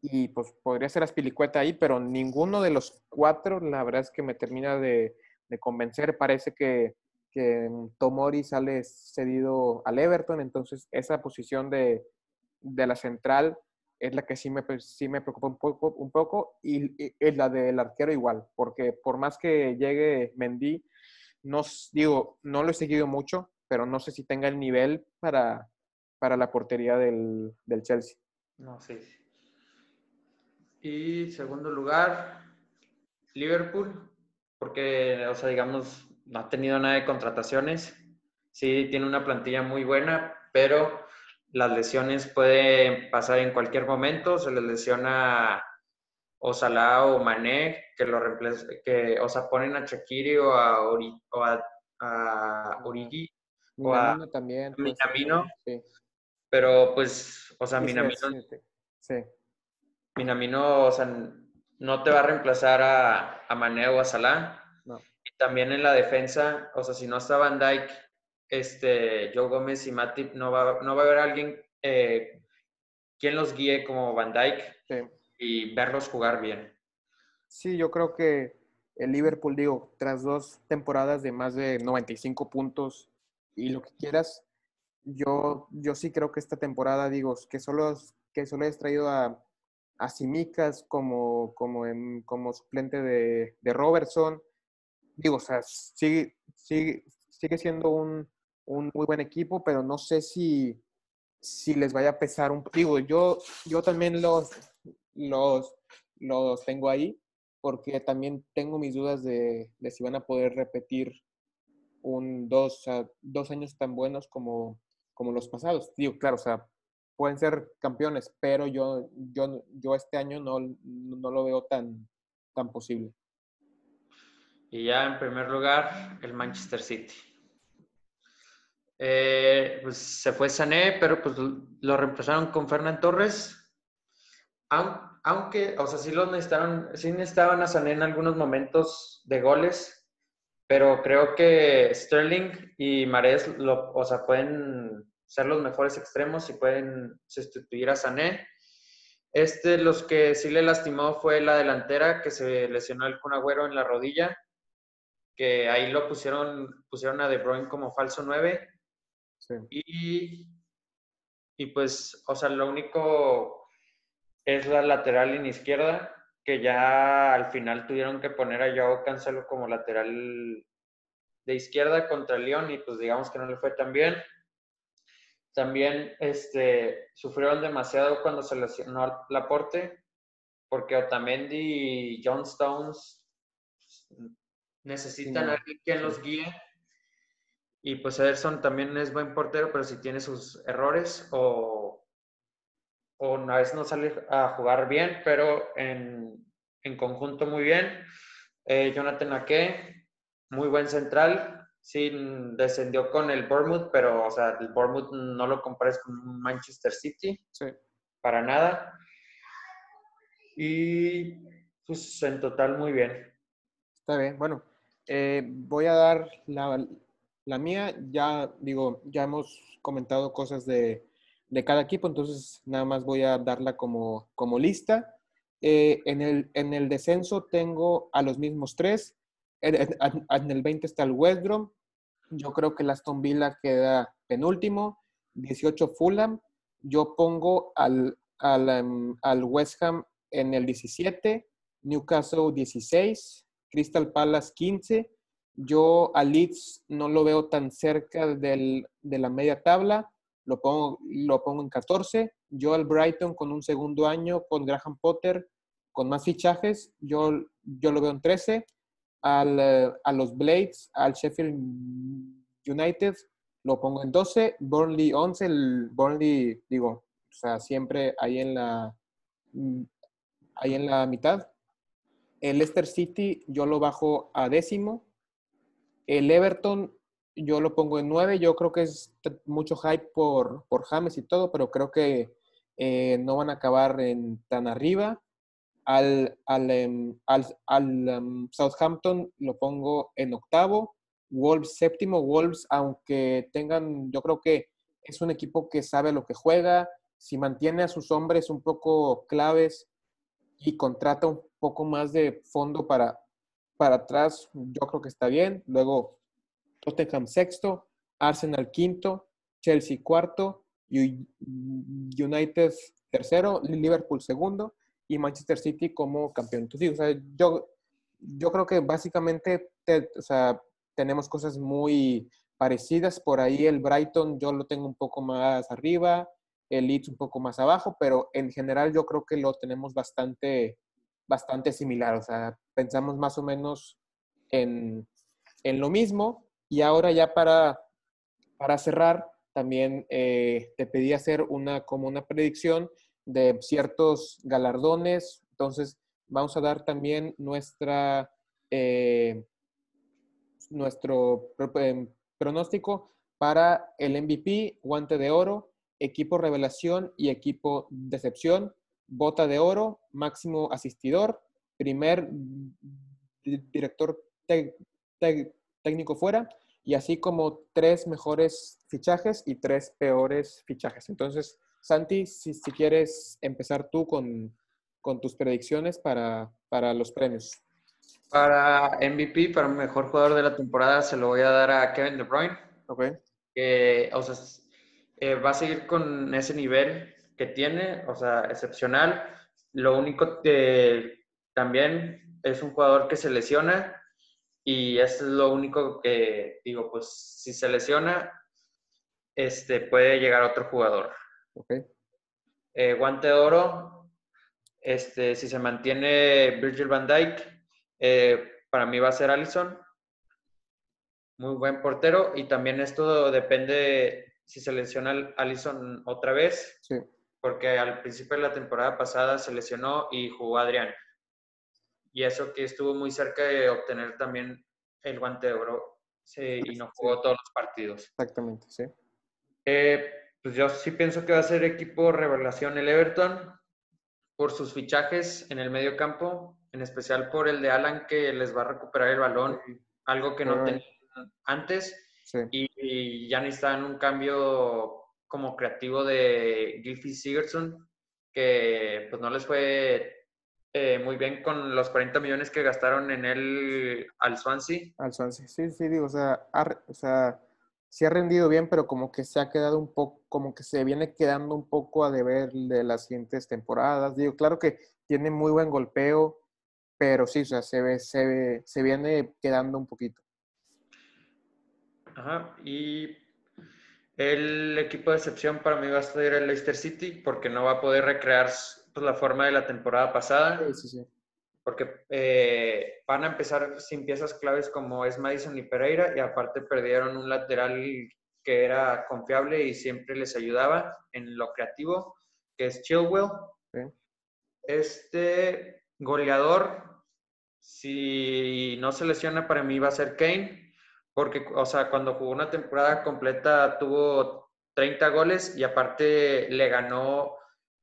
y pues podría ser Aspilicueta ahí, pero ninguno de los cuatro, la verdad es que me termina de, de convencer, parece que, que Tomori sale cedido al Everton, entonces esa posición de, de la central es la que sí me, sí me preocupa un poco, un poco y, es la del arquero igual, porque por más que llegue Mendy, no, digo, no lo he seguido mucho, pero no sé si tenga el nivel para, para la portería del, del Chelsea. No, sí. Y segundo lugar, Liverpool, porque, o sea, digamos, no ha tenido nada de contrataciones. Sí, tiene una plantilla muy buena, pero las lesiones pueden pasar en cualquier momento, se les lesiona o Salah o Mané, que lo que, o sea, ponen a Shakiri o a, Ori, o a, a Origi, o a también, Minamino, sí. pero pues, o sea, Minamino, sí, Minamino, o sea, no te va a reemplazar a, a Mané o a Salah. No. Y también en la defensa, o sea, si no está Van Dyke, este, Joe Gómez y Matip, no va, no va a haber alguien eh, quien los guíe como Van Dyke y verlos jugar bien. Sí, yo creo que el Liverpool, digo, tras dos temporadas de más de 95 puntos y lo que quieras, yo, yo sí creo que esta temporada, digo, que solo, que solo has traído a, a Simicas como, como, en, como suplente de, de Robertson. Digo, o sea, sigue, sigue, sigue siendo un, un muy buen equipo, pero no sé si, si les vaya a pesar un Digo, yo, yo también los, los, los tengo ahí, porque también tengo mis dudas de, de si van a poder repetir un dos, dos años tan buenos como, como los pasados. Digo, claro, o sea, pueden ser campeones, pero yo, yo, yo este año no, no lo veo tan, tan posible. Y ya en primer lugar, el Manchester City. Eh, pues se fue Sané, pero pues lo reemplazaron con Fernán Torres. Aunque, o sea, sí lo necesitaron, sí necesitaban a Sané en algunos momentos de goles, pero creo que Sterling y Mares, lo, o sea, pueden ser los mejores extremos y pueden sustituir a Sané. Este, los que sí le lastimó fue la delantera, que se lesionó el Kun en la rodilla, que ahí lo pusieron, pusieron a De Bruyne como falso 9 y, y pues, o sea, lo único es la lateral en izquierda, que ya al final tuvieron que poner a Joao Cancelo como lateral de izquierda contra León y pues digamos que no le fue tan bien. También este, sufrieron demasiado cuando se lesionó Laporte, porque Otamendi y John Stones necesitan a alguien que los guíe y pues Ederson también es buen portero, pero si tiene sus errores o, o una vez no sale a jugar bien, pero en, en conjunto muy bien. Eh, Jonathan Ake, muy buen central. Sí, descendió con el Bournemouth, pero o sea, el Bournemouth no lo compares con Manchester City. Sí. Para nada. Y pues en total muy bien. Está bien. Bueno, eh, voy a dar la, la mía, ya digo, ya hemos comentado cosas de, cada equipo, entonces nada más voy a darla como, como lista. Eh, en, el, en el descenso tengo a los mismos tres. En, el 20 está el West Brom. Yo creo que el Aston Villa queda penúltimo. 18 Fulham. Yo pongo al, al, em, al West Ham en el 17. Newcastle 16. Crystal Palace 15. Yo a Leeds no lo veo tan cerca del, de la media tabla, lo pongo, lo pongo en 14. Yo al Brighton con un segundo año, con Graham Potter, con más fichajes, yo, yo lo veo en 13. Al, eh, a los Blades, al Sheffield United, lo pongo en 12. Burnley 11. El Burnley, digo, o sea, siempre ahí en la, ahí en la mitad. El Leicester City yo lo bajo a décimo. El Everton yo lo pongo en nueve. Yo creo que es mucho hype por, por James y todo, pero creo que eh, no van a acabar en, tan arriba. Al, al, em, em, Southampton lo pongo en octavo. Wolves séptimo. Wolves, aunque tengan, yo creo que es un equipo que sabe lo que juega. Si mantiene a sus hombres un poco claves y contrata un poco más de fondo para, para atrás, yo creo que está bien. Luego Tottenham sexto, Arsenal quinto, Chelsea cuarto, United tercero, Liverpool segundo y Manchester City como campeón. Entonces, o yo, yo creo que básicamente tenemos cosas muy parecidas. Por ahí el Brighton yo lo tengo un poco más arriba, el Leeds un poco más abajo, pero en general yo creo que lo tenemos bastante, bastante similar. O sea, pensamos más o menos en, en lo mismo. Y ahora ya para, para cerrar, también eh, te pedí hacer una, como una predicción de ciertos galardones. Entonces, vamos a dar también nuestra, eh, nuestro eh, pronóstico para el MVP, guante de oro, equipo revelación y equipo decepción, bota de oro, máximo asistidor, primer director técnico fuera y así como tres mejores fichajes y tres peores fichajes. Entonces, Santi, si, si quieres empezar tú con, con tus predicciones para, para, los premios. Para MVP, para mejor jugador de la temporada, se lo voy a dar a Kevin De Bruyne. Ok. Que, o sea, eh, va a seguir con ese nivel que tiene, o sea, excepcional. Lo único que también es un jugador que se lesiona y es lo único que digo, pues si se lesiona, este, puede llegar otro jugador. Okay. Eh, guante de oro, este, si se mantiene Virgil van Dijk, eh, para mí va a ser Allison. Muy buen portero y también esto depende si se lesiona Allison otra vez. Sí. Porque al principio de la temporada pasada se lesionó y jugó Adrián. Y eso que estuvo muy cerca de obtener también el guante de oro y no jugó todos los partidos. Exactamente, sí. Eh, pues yo sí pienso que va a ser equipo revelación el Everton por sus fichajes en el medio campo, en especial por el de Alan que les va a recuperar el balón, algo que no tenían antes y, ya necesitan un cambio como creativo de Gilfie Sigurdsson, que pues no les fue eh, muy bien con los 40 millones que gastaron en él al Swansea. Al Swansea, sí, sí, digo, o sea, o sea, sí ha rendido bien, pero como que se ha quedado un poco, como que se viene quedando un poco a deber de las siguientes temporadas. Digo, claro que tiene muy buen golpeo, pero sí, o sea, se, ve, se, ve, se viene quedando un poquito. Ajá, y el equipo de excepción para mí va a ser el Leicester City porque no va a poder recrear pues, la forma de la temporada pasada. Sí, sí, Porque eh, van a empezar sin piezas claves como es Madison y Pereira y aparte perdieron un lateral que era confiable y siempre les ayudaba en lo creativo, que es Chilwell. Este goleador, si no se lesiona, para mí va a ser Kane porque, o sea, cuando jugó una temporada completa tuvo 30 goles y aparte le ganó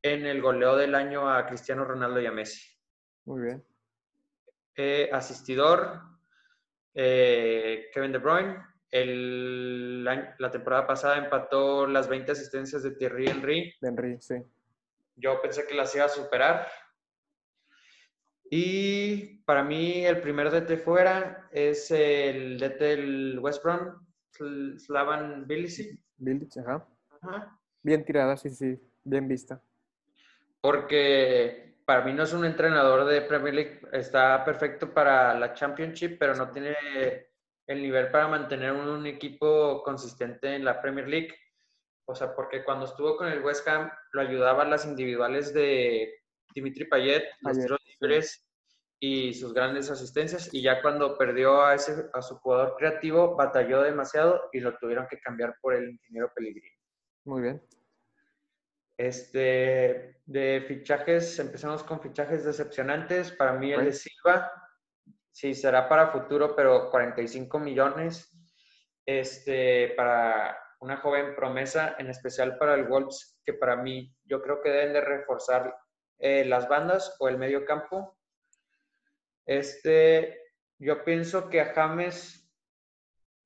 en el goleo del año a Cristiano Ronaldo y a Messi. Muy bien. Eh, asistidor, eh, Kevin De Bruyne. El, la, temporada pasada empató las 20 asistencias de Thierry Henry. Henry, sí. Yo pensé que las iba a superar. Y para mí el primer DT fuera es el DT del West Brom, Slavan Bilic. Bilic, ajá. Bien tirada, sí, sí, bien vista. Porque para mí no es un entrenador de Premier League, está perfecto para la Championship, pero no tiene el nivel para mantener un, equipo consistente en la Premier League. O sea, porque cuando estuvo con el West Ham lo ayudaban las individuales de Dimitri Payet, los tiros libres y sus grandes asistencias. Y ya cuando perdió a, ese, a su jugador creativo, batalló demasiado y lo tuvieron que cambiar por el ingeniero Pellegrini. Muy bien. Este, de fichajes, empezamos con fichajes decepcionantes. Para mí, el de Silva, sí, será para futuro, pero 45 millones. Este, para una joven promesa, en especial para el Wolves, que para mí, yo creo que deben de reforzar eh, las bandas o el medio campo. Este, yo pienso que a James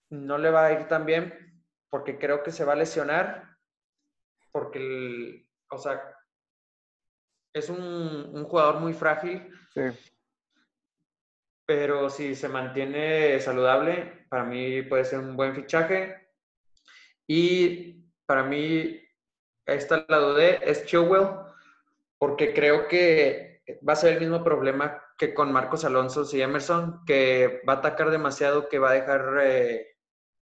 no le va a ir tan bien porque creo que se va a lesionar porque, el, o sea, es un, un jugador muy frágil. Sí. Pero si se mantiene saludable, para mí puede ser un buen fichaje. Y para mí, esta la dudé, es Chilwell, porque creo que va a ser el mismo problema que con Marcos Alonso y Emerson, que va a atacar demasiado, que va a dejar eh,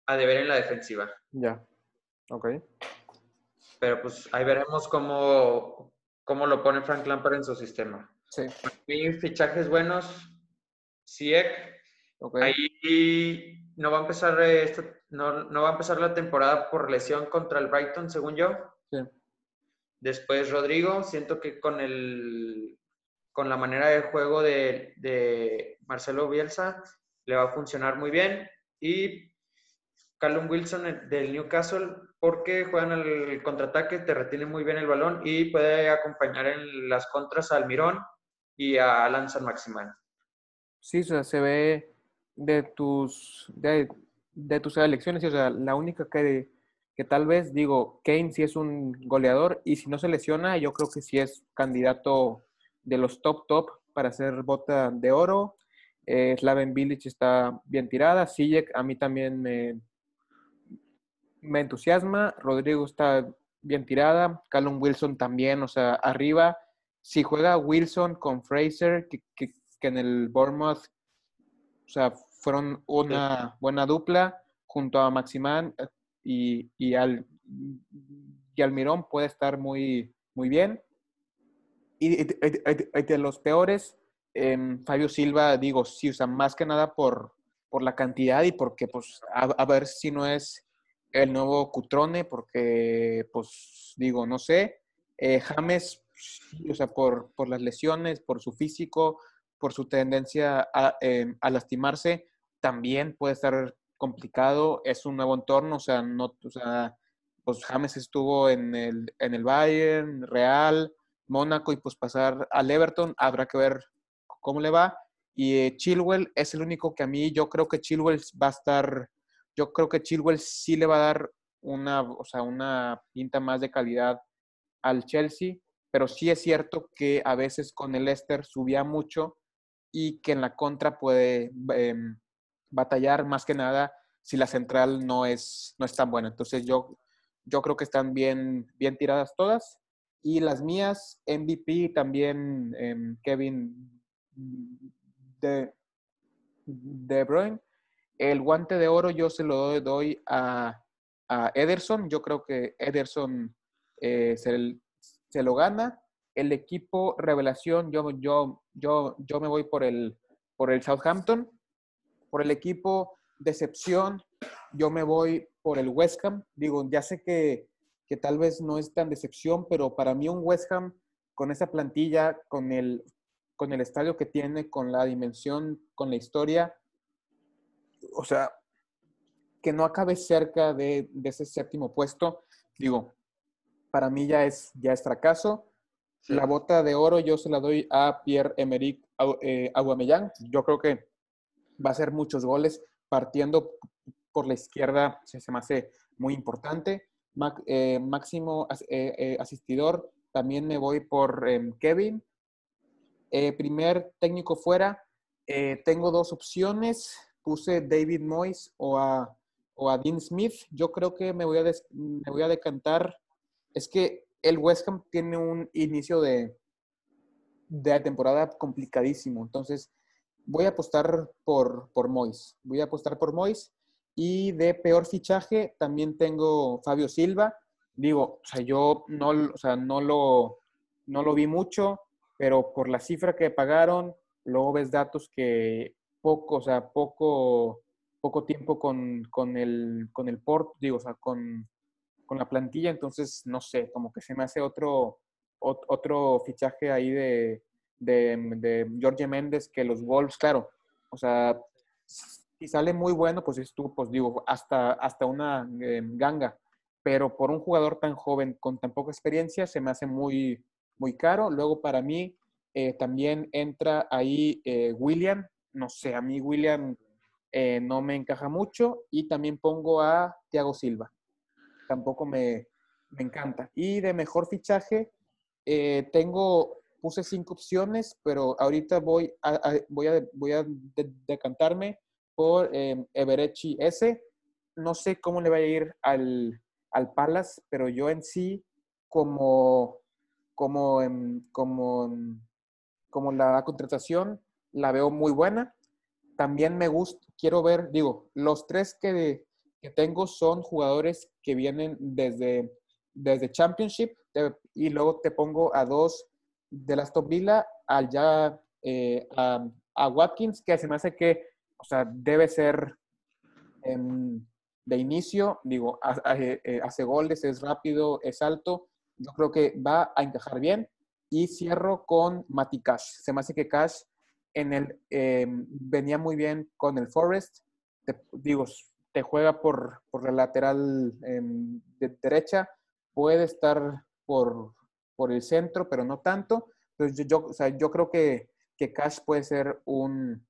a deber en la defensiva. Ya, ok pero pues ahí veremos cómo, cómo lo pone Frank Lampard en su sistema. Sí. fichajes buenos, Siek. Ahí no va a empezar no, no, va a empezar la temporada por lesión contra el Brighton, según yo. Sí. Después Rodrigo, siento que con el con la manera de juego de, de Marcelo Bielsa le va a funcionar muy bien. Y Callum Wilson del Newcastle porque juegan al contraataque, te retiene muy bien el balón y puede acompañar en las contras al Mirón y a Alan San Maximán. Sí, o sea, se ve de tus, de, tus elecciones, o sea, la única que, que tal vez digo, Kane sí es un goleador y si no se lesiona, yo creo que sí es candidato de los top top para hacer bota de oro. Eh, Slaven Village está bien tirada. Sijek a mí también me, me entusiasma. Rodrigo está bien tirada. Callum Wilson también, o sea, arriba. Si juega Wilson con Fraser, que, en el Bournemouth, o sea, fueron una buena dupla junto a Maximán eh, y, y, al, y Almirón puede estar muy, muy bien. Y, de los peores, em, Fabio Silva, digo, sí, o sea, más que nada por, por la cantidad y porque, pues, a ver si no es el nuevo Cutrone, porque, pues, digo, no sé. Eh, James, o sea, por, por, las lesiones, por su físico, por su tendencia a, em, a, lastimarse, también puede estar complicado. Es un nuevo entorno, o sea, no, o sea, pues James estuvo en el, en el Bayern, Real, Mónaco y pues pasar al Everton, habrá que ver cómo le va. Y eh, Chilwell es el único que a mí, yo creo que Chilwell va a estar yo creo que Chilwell sí le va a dar una, o sea, una pinta más de calidad al Chelsea, pero sí es cierto que a veces con el Leicester subía mucho y que en la contra puede em, batallar más que nada si la central no es, no es tan buena. Entonces yo, yo creo que están bien, bien tiradas todas. Y las mías, MVP también em, Kevin de, de Bruyne el guante de oro yo se lo doy a, Ederson. Yo creo que Ederson eh, se, lo gana. El equipo revelación, yo, yo, yo, yo me voy por el, por el Southampton. Por el equipo decepción, yo me voy por el West Ham. Digo, ya sé que, que tal vez no es tan decepción, pero para mí un West Ham con esa plantilla, con el, con el estadio que tiene, con la dimensión, con la historia, o sea, que no acabe cerca de, ese séptimo puesto, digo, para mí ya es, ya es fracaso. La bota de oro yo se la doy a Pierre-Emerick eh, Aubameyang. Yo creo que va a ser muchos goles partiendo por la izquierda, se, me hace muy importante. Eh, máximo eh, asistidor, también me voy por em, Kevin. primer técnico fuera, tengo dos opciones puse David Moyes o a, o a Dean Smith, yo creo que me voy, a me voy a decantar. Es que el West Ham tiene un inicio de, de temporada complicadísimo. Entonces, voy a apostar por, por Mois. Voy a apostar por Mois. Y de peor fichaje también tengo Fabio Silva. Digo, o sea, yo no, o sea, no, lo, no lo vi mucho, pero por la cifra que pagaron, luego ves datos que poco, o sea, poco, poco tiempo con, con el, con el port, digo, o sea, con, con la plantilla, entonces, no sé, como que se me hace otro, otro fichaje ahí de, de, de Jorge Méndez que los Wolves, claro, o sea, si sale muy bueno, pues es pues digo, hasta, hasta una eh, ganga, pero por un jugador tan joven con tan poca experiencia se me hace muy, muy caro. Luego para mí eh, también entra ahí eh, William, no sé, a mí William no me encaja mucho y también pongo a Thiago Silva, tampoco me, me encanta. Y de mejor fichaje, tengo puse cinco opciones, pero ahorita voy a, voy a, voy a decantarme por eh, Everechi S. No sé cómo le va a ir al, al Palace, pero yo en sí, como, como, como, como la contratación, la veo muy buena. También me gusta, quiero ver, digo, los tres que, que tengo son jugadores que vienen desde, desde Championship y luego te pongo a dos de las Aston Villa al ya eh, a, Watkins, que se me hace que, o sea, debe ser de inicio, digo, eh, hace goles, es rápido, es alto, yo creo que va a encajar bien. Y cierro con Mati Cash. Se me hace que Cash en el, em, venía muy bien con el Forest. digo, te juega por, por la lateral em, de derecha, puede estar por, por el centro, pero no tanto. Entonces, yo, o sea, yo creo que, que Cash puede ser un,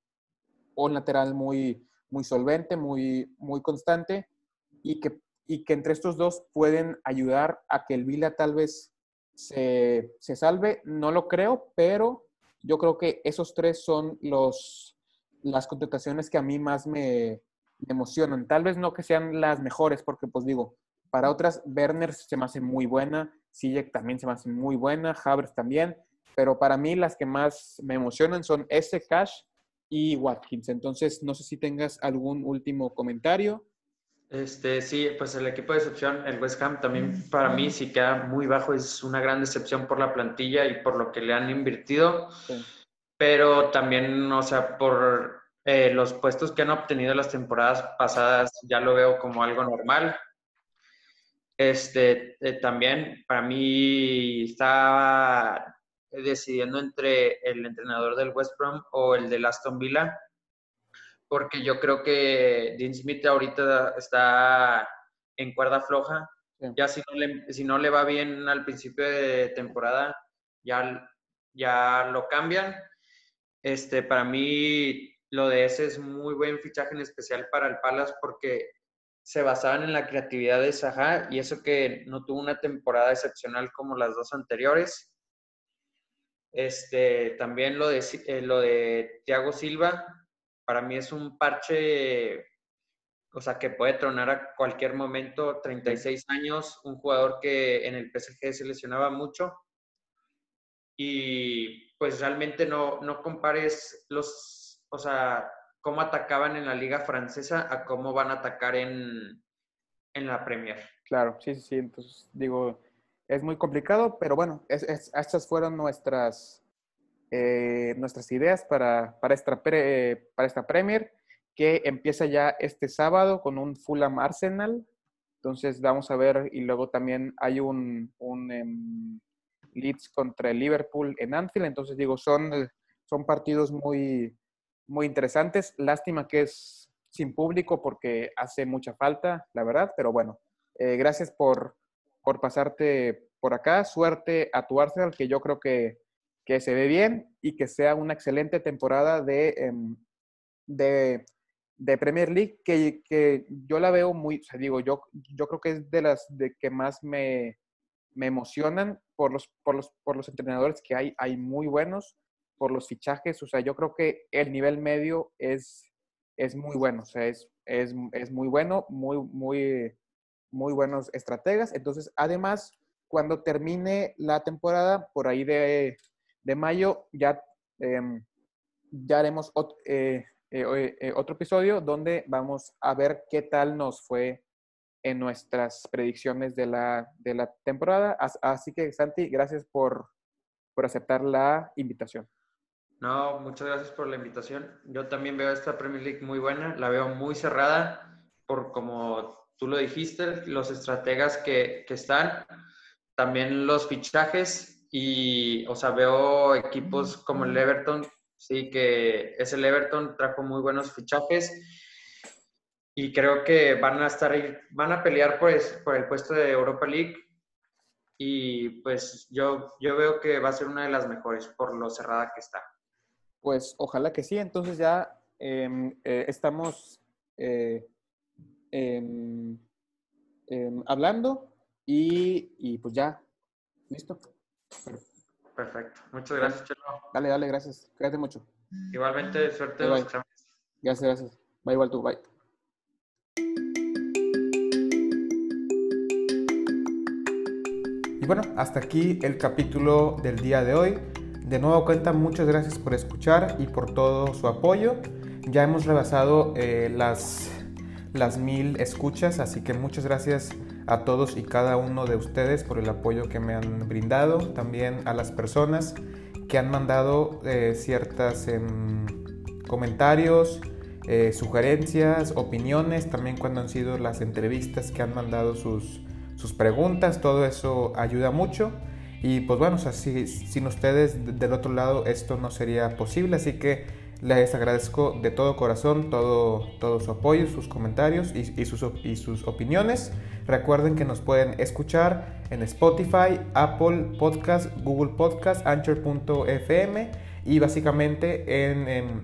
un lateral muy, muy solvente, muy, muy constante y que, y que entre estos dos pueden ayudar a que el Vila tal vez se, se salve. No lo creo, pero yo creo que esos tres son los, las contrataciones que a mí más me, emocionan. Tal vez no que sean las mejores, porque pues digo, para otras, Werner se me hace muy buena, Sijek también se me hace muy buena, Havers también, pero para mí las que más me emocionan son ese Cash y Watkins. Entonces, no sé si tengas algún último comentario. Este, sí, pues el equipo de excepción, el West Ham, también para mí sí queda muy bajo, es una gran decepción por la plantilla y por lo que le han invertido, pero también, o sea, por eh, los puestos que han obtenido las temporadas pasadas, ya lo veo como algo normal. Este, eh, también para mí estaba decidiendo entre el entrenador del West Brom o el de Aston Villa, porque yo creo que Dean Smith ahorita está en cuerda floja. Ya si no, le, si no le va bien al principio de temporada, ya, ya lo cambian. Este, para mí, lo de ese es muy buen fichaje en especial para el Palace porque se basaban en la creatividad de Saha y eso que no tuvo una temporada excepcional como las dos anteriores. Este, también lo de, eh, lo de Thiago Silva, para mí es un parche, o sea, que puede tronar a cualquier momento, 36 años, un jugador que en el PSG se lesionaba mucho. Y pues realmente no, no compares los, o sea, cómo atacaban en la liga francesa a cómo van a atacar en, en la Premier. Claro, sí, sí, sí. Entonces, digo, es muy complicado, pero bueno, estas fueron nuestras, eh, nuestras ideas para, para, esta para esta Premier, que empieza ya este sábado con un Fulham Arsenal. Entonces, vamos a ver, y luego también hay un, un em, Leeds contra el Liverpool en Anfield. Entonces, digo, son, son partidos muy, muy interesantes. Lástima que es sin público porque hace mucha falta, la verdad, pero bueno, eh, gracias por, por pasarte por acá. Suerte a tu Arsenal, que yo creo que, que se ve bien y que sea una excelente temporada de, em, de, de, Premier League, que, que, yo la veo muy, o sea, digo, yo, yo creo que es de las de que más me, me emocionan por los, por, los, por los entrenadores que hay, hay muy buenos por los fichajes, o sea, yo creo que el nivel medio es, es muy bueno, o sea, es, es, es muy bueno, muy, muy, muy buenos estrategas. Entonces, además, cuando termine la temporada, por ahí de, de mayo, ya, em, ya haremos eh, otro episodio donde vamos a ver qué tal nos fue en nuestras predicciones de la, de la temporada. Así que, Santi, gracias por, por aceptar la invitación. No, muchas gracias por la invitación. Yo también veo esta Premier League muy buena, la veo muy cerrada, por como tú lo dijiste, los estrategas que, que están, también los fichajes y, o sea, veo equipos como el Everton, sí, que es el Everton, trajo muy buenos fichajes y creo que van a estar, van a pelear por, por el puesto de Europa League y pues yo, yo veo que va a ser una de las mejores por lo cerrada que está. Pues ojalá que sí, entonces ya em, eh, estamos eh, em, em, hablando y, y, pues ya, listo. Perfecto, muchas gracias, Chelo. Dale, dale, gracias, cuídate mucho. Igualmente, suerte. Bye, bye. Gracias, gracias. Va igual tú, bye. Y bueno, hasta aquí el capítulo del día de hoy. De nuevo cuenta, muchas gracias por escuchar y por todo su apoyo. Ya hemos rebasado eh, las, las mil escuchas, así que muchas gracias a todos y cada uno de ustedes por el apoyo que me han brindado. También a las personas que han mandado eh, ciertas em, comentarios, eh, sugerencias, opiniones, también cuando han sido las entrevistas que han mandado sus, sus preguntas, todo eso ayuda mucho. Y pues bueno, sin ustedes del otro lado esto no sería posible, así que les agradezco de todo corazón todo, todo su apoyo, sus comentarios y, sus, y sus opiniones. Recuerden que nos pueden escuchar en Spotify, Apple Podcast, Google Podcast, Anchor.fm y básicamente en,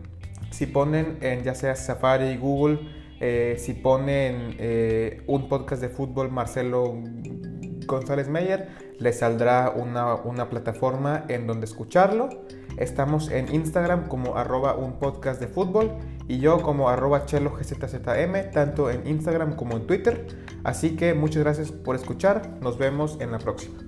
si ponen en ya sea Safari, Google, eh, si ponen eh, un podcast de fútbol Marcelo González Meyer, les saldrá una, plataforma en donde escucharlo. Estamos en Instagram como arroba un podcast de fútbol y yo como arroba chelo gzzm, tanto en Instagram como en Twitter. Así que muchas gracias por escuchar, nos vemos en la próxima.